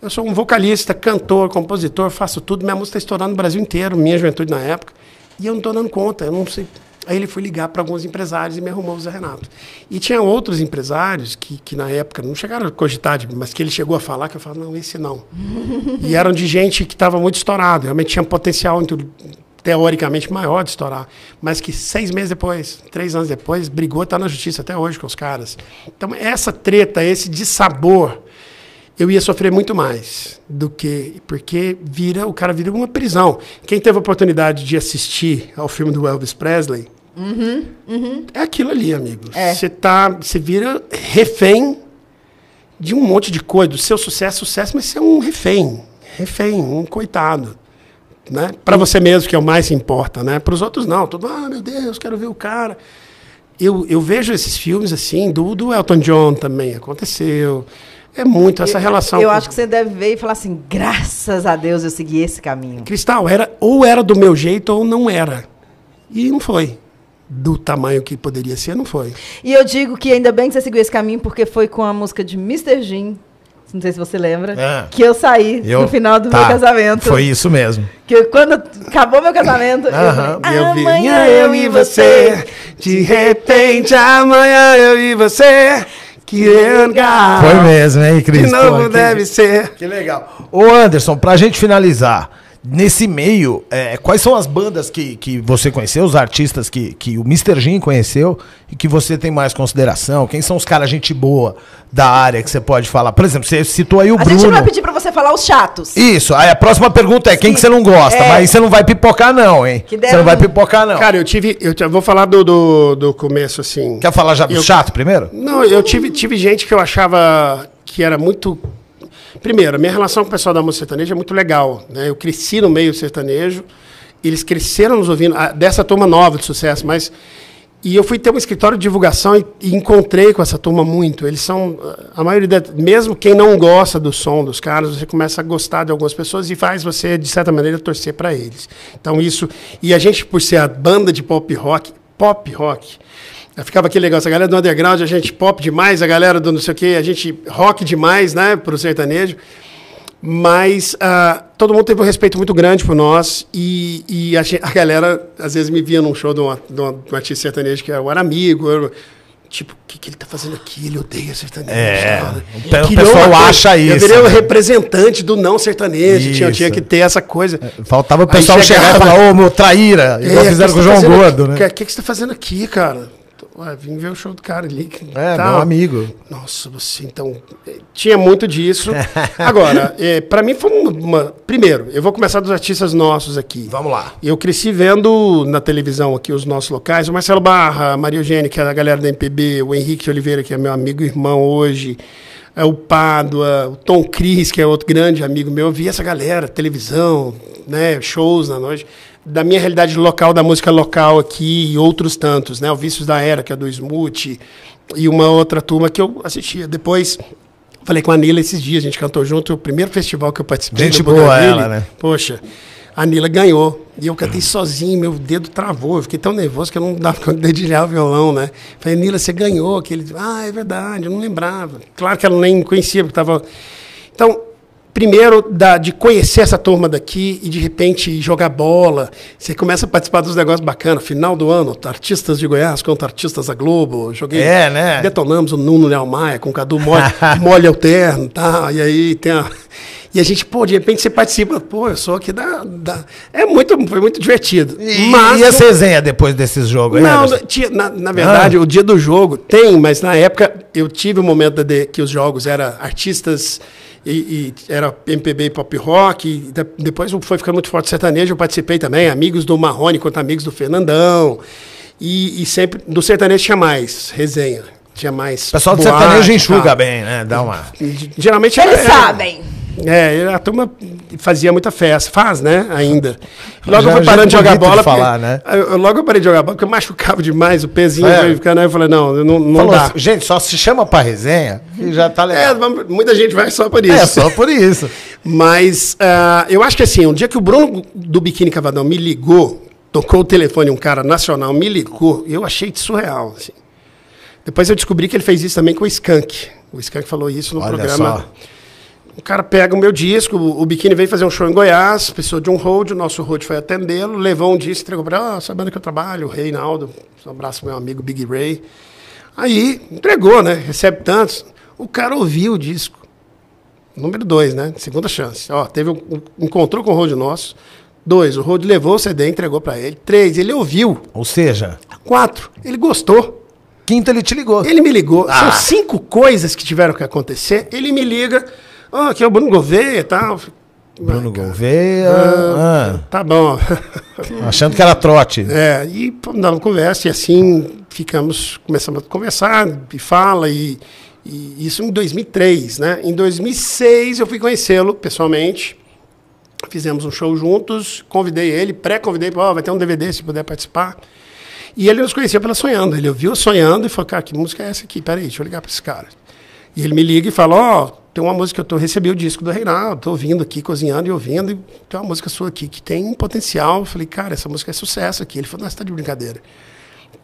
Eu sou um vocalista, cantor, compositor, faço tudo. Minha música está estourando no Brasil inteiro, minha juventude na época. E eu não estou dando conta, eu não sei. Aí ele foi ligar para alguns empresários e me arrumou o Zé Renato. E tinha outros empresários que, que na época não chegaram a cogitar, mas que ele chegou a falar, que eu falava, não, esse não. e eram de gente que estava muito estourado, realmente tinha potencial teoricamente maior de estourar, mas que seis meses depois, três anos depois, brigou, está na justiça até hoje com os caras. Então, essa treta, esse dissabor, eu ia sofrer muito mais do que. Porque vira, o cara vira uma prisão. Quem teve a oportunidade de assistir ao filme do Elvis Presley, uhum, uhum. é aquilo ali, amigo. Você é. tá, você vira refém de um monte de coisa, do seu sucesso, sucesso, mas você é um refém. Refém, um coitado né? Para você mesmo, que é o mais que importa, né? Para os outros, não. Todo ah, meu Deus, quero ver o cara. Eu, eu vejo esses filmes assim, do, do Elton John também aconteceu. É muito essa relação. Eu, eu com... acho que você deve ver e falar assim: graças a Deus eu segui esse caminho. Cristal, era, ou era do meu jeito ou não era. E não foi. Do tamanho que poderia ser, não foi. E eu digo que ainda bem que você seguiu esse caminho, porque foi com a música de Mr. Jean não sei se você lembra, é. que eu saí eu, no final do tá, meu casamento. Foi isso mesmo. Que quando acabou meu casamento, uh -huh. eu, falei, amanhã eu e você, de repente amanhã eu e você. Que legal. Foi mesmo, hein, Cris? De novo Pô, deve que, ser. Que legal. Ô, Anderson, pra gente finalizar, nesse meio, é, quais são as bandas que, que você conheceu, os artistas que, que o Mr. Jim conheceu e que você tem mais consideração? Quem são os caras gente boa da área que você pode falar? Por exemplo, você citou aí o a Bruno. A gente não vai pedir pra você falar os chatos. Isso, aí a próxima pergunta é quem que você não gosta, é. mas você não vai pipocar não, hein? Você não vai pipocar não. Cara, eu tive, eu vou falar do, do, do começo assim. Quer falar já do eu, chato primeiro? Não, eu tive, tive gente que eu achava que era muito Primeiro, a minha relação com o pessoal da música sertaneja é muito legal. Né? Eu cresci no meio sertanejo, eles cresceram nos ouvindo, dessa turma nova de sucesso, mas. E eu fui ter um escritório de divulgação e, e, encontrei com essa turma muito. Eles são, a maioria, mesmo quem não gosta do som dos caras, você começa a gostar de algumas pessoas e faz você, de certa maneira, torcer para eles. Então isso, e a gente, por ser a banda de pop rock, pop rock, Ficava aquele negócio, a galera do underground, a gente pop demais, a galera do não sei o quê, a gente rock demais, né, pro sertanejo. Mas uh, todo mundo teve um respeito muito grande por nós e, e a, a, galera, às vezes, me via num show de, uma, de, uma, de um artista sertanejo que eu era amigo, eu, tipo, o que, que ele tá fazendo aqui? Ele odeia sertanejo. É, o pessoal acha eu, isso. Eu virei né? o representante do não sertanejo, tinha, tinha que ter essa coisa. É, faltava o pessoal chegar e falar, ô, meu, traíra, igual é, fizeram com o João Gordo, né? O que, que, que você tá fazendo aqui, cara? Ué, vim ver o show do cara ali. É, tal. meu amigo. Nossa, você então. Tinha muito disso. Agora, é, para mim foi uma, uma, Primeiro, eu vou começar dos artistas nossos aqui. Vamos lá. Eu cresci vendo na televisão aqui os nossos locais, o Marcelo Barra, a Maria Eugênia, que é a galera da MPB, o Henrique Oliveira, que é meu amigo e irmão hoje. É o Pádua, o Tom Cris, que é outro grande amigo meu. Eu vi essa galera, televisão, né, shows na noite da minha realidade local, da música local aqui e outros tantos, né? O Vícios da Era, que é do Smooth, e uma outra turma que eu assistia. Depois, falei com a Nila esses dias, a gente cantou junto, o primeiro festival que eu participei. Gente boa ela, né? Poxa, a Nila ganhou. E eu cantei sozinho, meu dedo travou. Eu fiquei tão nervoso que eu não dava conta de dedilhar o violão, né? Falei, Nila, você ganhou. Aquele... Ah, é verdade, eu não lembrava. Claro que ela nem conhecia, porque estava... Então, primeiro da, de conhecer essa turma daqui e de repente jogar bola. Você começa a participar dos negócios bacanas. Final do ano, artistas de Goiás contra artistas da Globo. Joguei. É, né? Detonamos o Nuno Leal Maia com o Cadu Mole, Mole Alterno, tá? E aí tem a. E a gente, pô, de repente você participa, pô, eu sou aqui da. da... É muito, foi muito divertido. E, mas e essa resenha depois desses jogos? não, Anderson? tinha, na, na verdade, o dia do jogo tem, mas na época eu tive um momento de, que os jogos eram artistas e, e era MPB e pop rock. E de- depois foi ficando muito forte sertanejo, eu participei também, amigos do Marrone contra amigos do Fernandão. E, e sempre, do sertanejo tinha mais resenha, tinha mais. O pessoal do sertanejo enxuga bem, né? Dá uma. E, Geralmente Eles era- sabem. É, a turma fazia muita festa, faz, né, ainda. Logo Já- eu fui parando de é jogar bonito de bola. falar, né? eu- logo eu parei de jogar bola porque eu machucava demais, o pezinho É. foi ficando, aí eu falei, não, não, não Falou dá. assim, gente, só se chama pra resenha e já tá É, legal. vamos- muita gente vai só por isso. É, só por isso. Mas ah, eu acho que assim, um dia que o Bruno do Biquíni Cavadão me ligou, tocou o telefone, um cara nacional me ligou, eu achei surreal. Assim. Depois eu descobri que ele fez isso também com o Skank. O Skank falou isso no Olha programa. só. O cara pega o meu disco, o, Biquíni veio fazer um show em Goiás, precisou de um road, o nosso road foi atendê-lo, levou um disco, entregou para ele, essa banda que eu trabalho, o Reinaldo, um abraço pro meu amigo Big Ray. Aí, entregou, né? Recebe tantos. O cara ouviu o disco. Número dois, né? Segunda chance. Ó, teve um, um- encontrou com o road nosso. Dois, o road levou o CD, entregou para ele. Três, ele ouviu. Ou seja, Quatro, ele gostou. quinta ele te ligou. Ele me ligou. Ah. São cinco coisas que tiveram que acontecer. Ele me liga. Ah, aqui é o Bruno Gouveia e tal. Bruno Gouveia. Ah, ah, Tá bom. achando que era trote. É, e dando conversa, e assim ficamos, começamos a conversar, e fala, e, e isso em 2003, né? Em 2006 eu fui conhecê-lo pessoalmente, fizemos um show juntos, convidei ele, pré-convidei, ó, vai ter um DVD se puder participar. E ele nos conhecia pela Sonhando, ele ouviu Sonhando e falou, cara, que música é essa aqui? Peraí, deixa eu ligar para esse cara. E ele me liga e fala, ó, tem uma música que eu tô, recebi o disco do Reinaldo, tô ouvindo aqui, cozinhando e ouvindo, e tem uma música sua aqui que tem um potencial. Eu falei, cara, essa música é sucesso aqui. Ele falou, nossa, tá de brincadeira.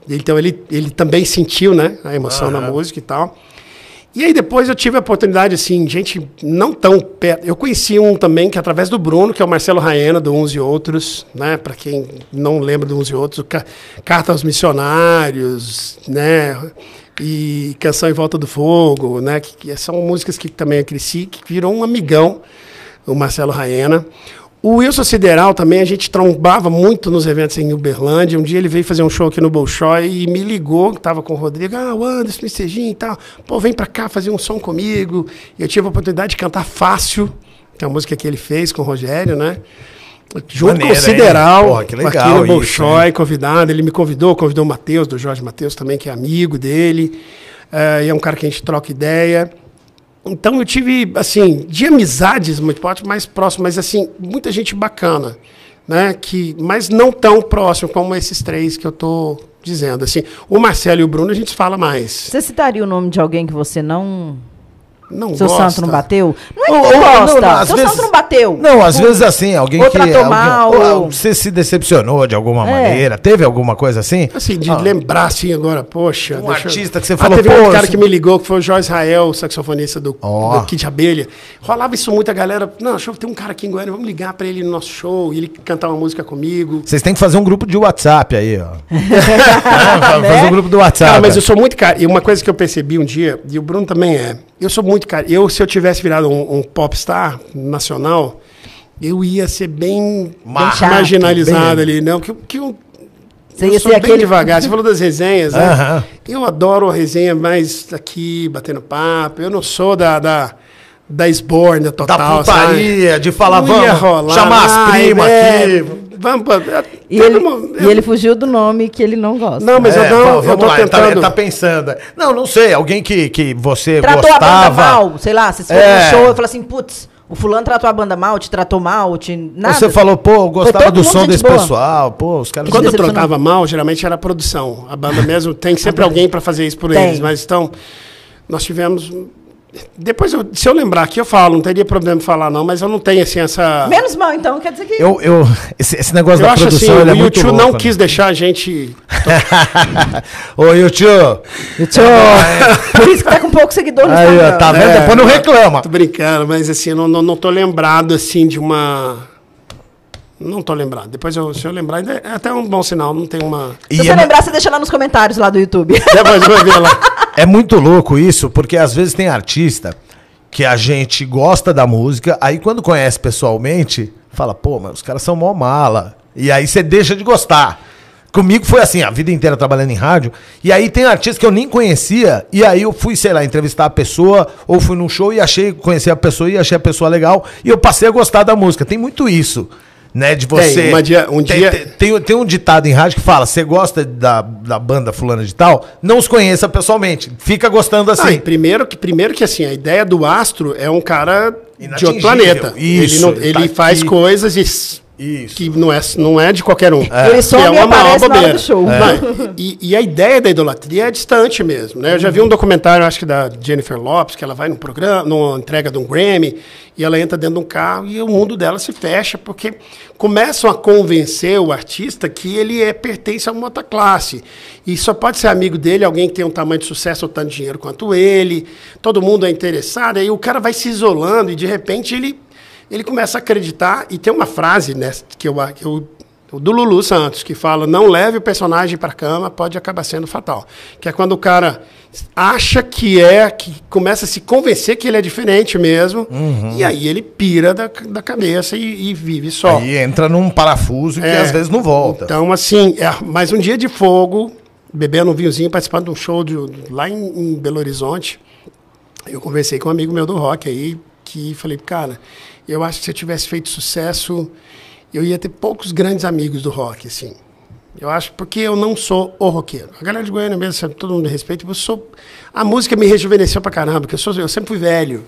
Então ele, ele também sentiu, né, a emoção na música e tal. E aí depois eu tive a oportunidade, assim, gente não tão perto. Eu conheci um também que através do Bruno, que é o Marcelo Raena, do Uns e Outros, né? Para quem não lembra do Uns e Outros, Carta aos Missionários, né? E Canção em Volta do Fogo, né? Que, que são músicas que também eu cresci, que virou um amigão, o Marcelo Raena. O Wilson Sideral também, a gente trombava muito nos eventos em Uberlândia. Um dia ele veio fazer um show aqui no Bolshoi e me ligou, estava com o Rodrigo. Ah, o Anderson, o Serginho e tal. Pô, vem pra cá fazer um som comigo. Eu tive a oportunidade de cantar Fácil, que é a música que ele fez com o Rogério, né? Junto Maneiro, com o Sideral, hein? Porra, que legal aqui no isso, Bolshoi, convidado. Ele me convidou, convidou o Matheus, do Jorge Matheus também, que é amigo dele. Eh, e é um cara que a gente troca ideia. Então eu tive, assim, de amizades muito mais próximas, mas assim, muita gente bacana, né? Que, mas não tão próximo como esses três que eu tô dizendo. Assim, o Marcelo e o Bruno a gente fala mais. Você citaria o nome de alguém que você não. Não Seu gosta. santo não bateu? Não é Ou- que não ou- não, gosta. não, às Seu vezes- santo não bateu. Não, às vezes assim, alguém Ou que. tratou alguém- mal, ou- ou- Você se decepcionou de alguma É. maneira? Teve alguma coisa assim? Assim, de Ah. lembrar assim agora, poxa. Um deixa eu- artista que você Ah, falou, teve pô, um cara que me ligou, que foi o Jorge Israel, saxofonista do, Ó. do Kid Abelha. Rolava isso muito, a galera. Não, deixa eu ter um cara aqui em Goiânia, vamos ligar pra ele no nosso show, e ele cantar uma música comigo. Vocês têm que fazer um grupo de WhatsApp aí, ó. Ah, fazer um grupo do WhatsApp. Cara, mas eu sou muito cara. E uma coisa que eu percebi um dia, e o Bruno também é, eu sou muito cara. Eu, se eu tivesse virado um, um popstar nacional, eu ia ser bem, Ma- chato, marginalizado bem- ali, não? Que, eu- que eu, Você eu ia sou ser bem aquele. devagar. Você falou das resenhas, né? Eu adoro a resenha mais aqui, batendo papo. Eu não sou da, da, da esborna Da total, putaria, de falar, vamos rolar, chamar as primas velho, aqui. Vamos pra, E todo ele, mundo- e ele fugiu do nome que ele não gosta. Não, mas É, eu não, vamos eu tô lá, ele tá, tentando... ele tá pensando. Não, não sei, alguém que, que você Tratou a banda gostava. mal, sei lá, vocês foram É. no show e falou assim, putz, o fulano tratou a banda mal, te tratou mal, te. Nada. Você falou, pô, eu gostava do som desse boa. pessoal. Pô, os caras. Quando eu tratava mal, geralmente era a produção. A banda mesmo tem sempre alguém para fazer isso por Tem. eles. Mas então, nós tivemos Depois, eu- se eu lembrar aqui, eu falo, não teria problema em falar, não, mas eu não tenho assim essa. Menos mal, então, quer dizer que. Eu, eu, esse, esse negócio Eu da acho assim, produção ele é o muito YouTube louco, não né? quis deixar a gente. Ô, YouTube. Tchau. Por isso que tá com pouco seguidor no Aí, ó, Instagram. tá vendo? É, Depois não reclama. Tô brincando, mas assim, eu não, não, não tô lembrado assim de uma. Não tô lembrado. Depois, eu, se eu lembrar, ainda é até um bom sinal, não tem uma. E Se você é, lembrar, você deixa lá nos comentários lá do YouTube. Depois eu vou ver lá. é muito louco isso, porque às vezes tem artista que a gente gosta da música, aí quando conhece pessoalmente, fala, pô, mas os caras são mó mala. E aí você deixa de gostar. Comigo foi assim, a vida inteira trabalhando em rádio. E aí tem artistas que eu nem conhecia. E aí eu fui, sei lá, entrevistar a pessoa, ou fui num show e achei, conheci a pessoa e achei a pessoa legal. E eu passei a gostar da música. Tem muito isso. Né, de você. uma dia- um tem, dia- tem- tem, tem um ditado em rádio que fala: você gosta da, da banda fulana de tal, não os conheça pessoalmente. Fica gostando assim. Não, primeiro que, primeiro que assim, a ideia do astro é um cara de outro planeta. Isso, ele não- ele ele tá faz aqui. coisas e- Isso. que não é, não é de qualquer um. Ele some Que e aparece na hora do show. Não, e, e a ideia da idolatria é distante mesmo. Né? Eu já vi um documentário, acho que da Jennifer Lopes, que ela vai num programa, numa entrega de um Grammy, e ela entra dentro de um carro e o mundo dela se fecha, porque começam a convencer o artista que ele é, pertence a uma outra classe. E só pode ser amigo dele alguém que tem um tamanho de sucesso ou tanto dinheiro quanto ele. Todo mundo é interessado, aí o cara vai se isolando e de repente ele ele começa a acreditar, e tem uma frase né, que eu, que eu do Lulu Santos, que fala: não leve o personagem para a cama, pode acabar sendo fatal. Que é quando o cara acha que é, que começa a se convencer que ele é diferente mesmo, e aí ele pira da, da cabeça e, e vive só. Aí entra num parafuso que É. às vezes não volta. Então, assim, é mais um dia de fogo, bebendo um vinhozinho, participando de um show de- lá em, em Belo Horizonte. Eu conversei com um amigo meu do rock aí, que falei, cara, eu acho que se eu tivesse feito sucesso, eu ia ter poucos grandes amigos do rock, assim. Eu acho porque eu não sou o roqueiro. A galera de Goiânia mesmo, sabe, todo mundo respeita, eu sou... A música me rejuvenesceu pra caramba, porque eu, sou, eu sempre fui velho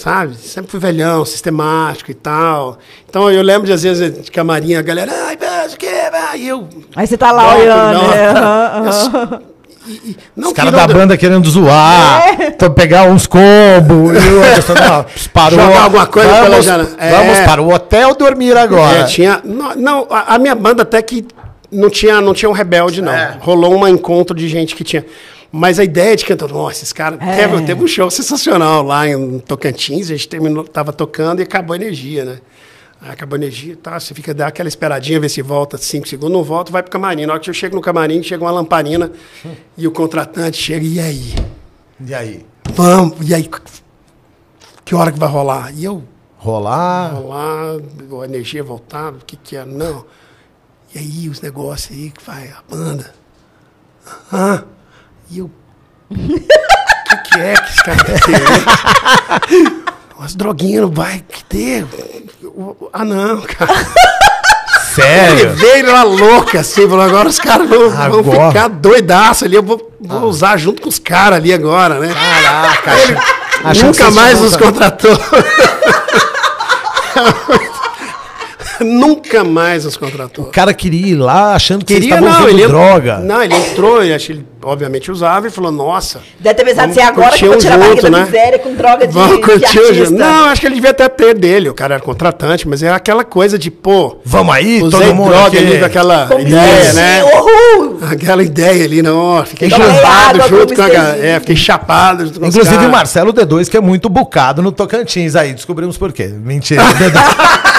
sabe? Sempre fui velhão, sistemático e tal. Então eu lembro de às vezes de camarim, a galera, ai, mas o que? Aí eu. Aí você tá lá olhando. né? Aham, Eu. E- Os caras da banda querendo zoar, então pegar uns combos. E o Anderson, não, parou. Jogar alguma coisa vamos, pela janela. É. Vamos para o hotel dormir agora. É, tinha, não, não, a, a minha banda até que não tinha, não tinha um rebelde, não. É. Rolou um encontro de gente que tinha. Mas a ideia de cantar, nossa, esses caras. É. Teve, teve um show sensacional lá em Tocantins, a gente terminou, tava tocando e acabou a energia, né? Acabou a energia, tá? Você fica dá aquela esperadinha, ver se volta cinco segundos, não volta, vai pro camarim. Na hora que eu chego no camarim, chega uma lamparina e o contratante chega, e aí? E aí? Vamos, e aí? Que hora que vai rolar? E eu, Rolar. rolar, a energia voltar, o que que é? Não. E aí, os negócios aí que vai, a banda. Ah, e eu. O que, que é que esse cara ter? Umas droguinhas não vai ter. Ah, não, cara. Ele Sério? veio lá louca, assim, falou, agora os caras vão, vão Agora. ficar doidaço ali, eu vou, vou usar junto com os caras ali agora, né? Caraca, Ele que nunca mais nos contratou. nunca mais nos contratou. O cara queria ir lá achando que Queria estavam não, ele droga. Não, ele entrou, ele, que ele obviamente usava e falou, nossa. Deve ter pensado assim, agora que eu vou tirar um a barriga junto, da né? miséria com droga de, Vamos de curtir junto. Não, acho que ele devia até ter dele, o cara era contratante, mas era aquela coisa de, pô, Vamos aí, usei todo mundo droga aqui. ali com aquela Com ideia, né? Uhul! Aquela ideia ali, não, fiquei chapado junto com a galera. É, fiquei chapado junto com Inclusive o. Marcelo D2, que é muito bucado no Tocantins aí. Descobrimos por quê. Mentira. D2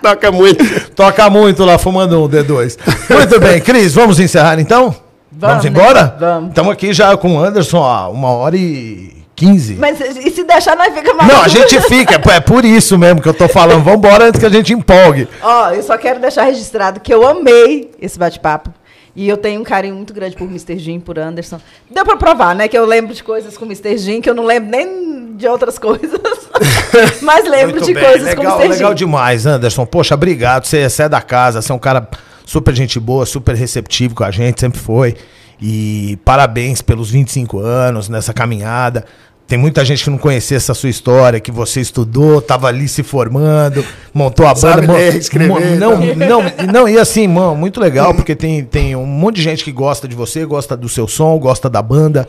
Toca muito. Toca muito lá fumando um D2. Muito bem, Cris, vamos encerrar então? Vamos, Vamos, né? embora? Vamos. Estamos aqui já com o Anderson, ó, uma hora e quinze. Mas e se deixar, nós fica mais. Não, a gente fica, é- é por isso mesmo que eu tô falando. Vamos embora antes que a gente empolgue. Ó, eu só quero deixar registrado que eu amei esse bate-papo. E eu tenho um carinho muito grande por Mr. Jim, por Anderson. Deu pra provar, né? Que eu lembro de coisas com Mr. Jim, que eu não lembro nem de outras coisas. Mas lembro de bem, coisas legal, com Mr. legal Jim. demais, Anderson. Poxa, obrigado. Você, você é da casa, você é um cara super gente boa, super receptivo com a gente, sempre foi. E parabéns pelos 25 anos nessa caminhada. Tem muita gente que não conhecia essa sua história, que você estudou, tava ali se formando, montou a Sabe banda. ler, escrever, não, tá? não, não, e assim, mano, muito legal, porque tem, tem um monte de gente que gosta de você, gosta do seu som, gosta da banda.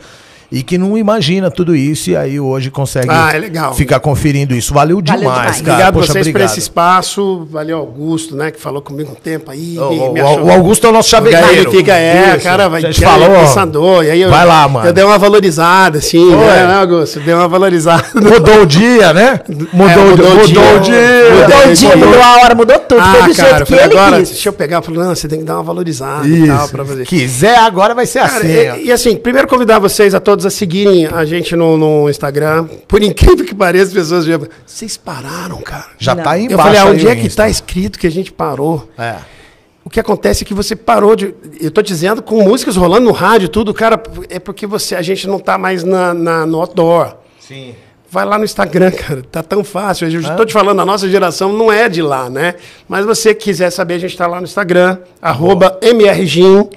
E que não imagina tudo isso e aí hoje consegue Ah, é legal. ficar conferindo isso. Valeu demais, demais. cara. Obrigado Poxa, vocês por esse espaço. Valeu, Augusto, né? Que falou comigo um tempo aí. O, me- o- o- achou- o Augusto é o nosso chavegueiro. Aí fica, é, Isso. cara, vai A gente que falou. é pensador. E aí eu, Vai lá, mano. Eu dei uma valorizada, assim, Foi. né, né, Augusto? Dei uma valorizada. Mudou o dia, né? Mudou, É, o, mudou dia. o dia. Mudou o dia. Mudou o dia, mudou a hora, mudou tudo. Ah, cara, que ele agora, quis. deixa eu pegar. Eu falei, não, você tem que dar uma valorizada e tal pra fazer. Isso. Quiser, agora vai ser Cara, assim. e, e assim, primeiro convidar vocês a todos a seguirem a gente no, no Instagram. Por incrível que pareça, as pessoas dizem, vocês pararam, cara. Já Não. tá aí Eu embaixo. falei, ah, onde o é que Insta. tá escrito que a gente parou? É. O que acontece é que você parou de. Eu tô dizendo, com músicas rolando no rádio, tudo, cara, é porque você, a gente não tá mais na, na, no outdoor. Sim. Vai lá no Instagram, cara. Tá tão fácil. Eu estou te falando, a nossa geração não é de lá, né? Mas você quiser saber, a gente está lá no Instagram, arroba MRGIM.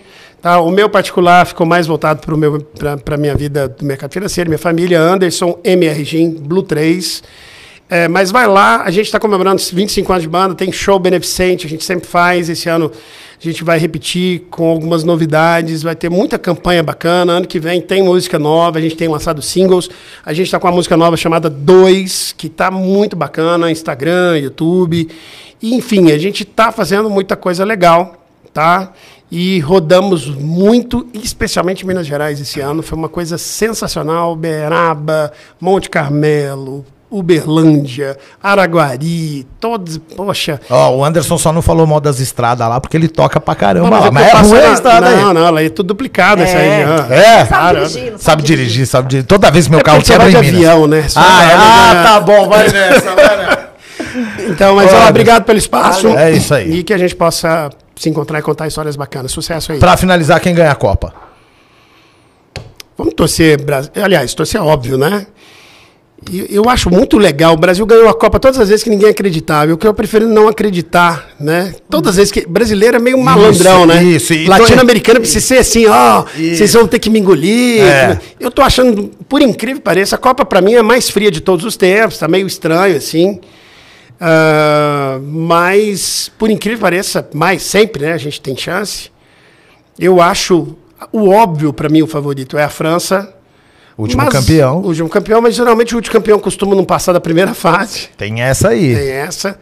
Tá? O meu particular ficou mais voltado para a minha vida do mercado financeiro, minha família, Anderson MRGIM, Blue 3. É, mas vai lá, a gente está comemorando os 25 anos de banda, tem show beneficente, a gente sempre faz. Esse ano a gente vai repetir com algumas novidades, vai ter muita campanha bacana. Ano que vem tem música nova, a gente tem lançado singles. A gente está com uma música nova chamada 2, que está muito bacana, Instagram, YouTube. Enfim, a gente está fazendo muita coisa legal, tá? E rodamos muito, especialmente em Minas Gerais esse ano. Foi uma coisa sensacional. Beraba, Monte Carmelo, Uberlândia, Araguari, todos. Poxa. Ó, o Anderson só não falou mal das estradas lá porque ele toca pra caramba Não, Mas tô é ruim a estrada Não, aí. não, ela é tudo duplicada essa aí. É. ó. É? Sabe Cara, dirigir, não Sabe dirigir, sabe dirigir. Toda vez meu carro porque você quebra vai em de Minas. avião, né? Só Ah, vai, ah, né? tá bom, vai nessa, vai nessa. Então, mas ó, Olha. obrigado pelo espaço. É isso aí. E que a gente possa se encontrar e contar histórias bacanas. Sucesso aí. Pra finalizar, quem ganha a Copa? Vamos torcer. Brasil. Aliás, torcer é óbvio, né? Eu acho muito legal. O Brasil ganhou a Copa todas as vezes que ninguém acreditava. O que eu prefiro não acreditar, né? Todas as vezes que. Brasileiro é meio malandrão, né? isso, e- Latino-americano precisa ser assim, ó. Isso. Vocês vão ter que me engolir. É. Eu tô achando, por incrível que pareça, a Copa pra mim é a mais fria de todos os tempos. Tá meio estranho, assim. Ah, mas, por incrível que pareça, mais sempre, né? A gente tem chance. Eu acho. O óbvio pra mim, o favorito é a França. Último Mas- campeão. Último campeão, mas geralmente o último campeão costuma não passar da primeira fase. Tem essa aí. Tem essa.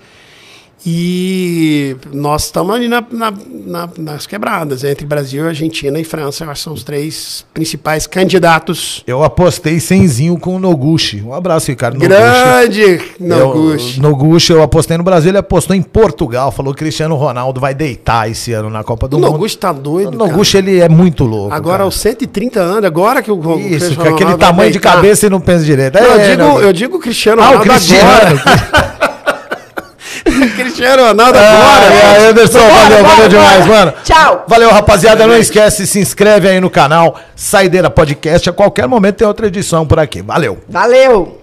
E nós estamos ali na, na- na- nas quebradas, entre Brasil, Argentina e França. Acho que são os três principais candidatos. Eu apostei cenzinho com o Noguchi. Um abraço, Ricardo. Noguchi. Grande Noguchi. Eu, Noguchi, eu apostei no Brasil, ele apostou em Portugal. Falou que Cristiano Ronaldo vai deitar esse ano na Copa do O Mundo. Noguchi tá O doido. Noguchi, ele é muito louco. Agora, cara. aos 130 anos, agora que o o Isso, Cristiano com aquele Ronaldo tamanho de cabeça e não pensa direito. Não, eu, É, digo, eu digo Cristiano Ah, o Ronaldo Cristiano. agora. Ronaldo Ah, agora. é, Anderson, Bora, valeu, bora, valeu demais, bora. mano. Tchau. Valeu, rapaziada. Não esquece, se inscreve aí no canal Saideira Podcast. A qualquer momento tem outra edição por aqui. Valeu. Valeu.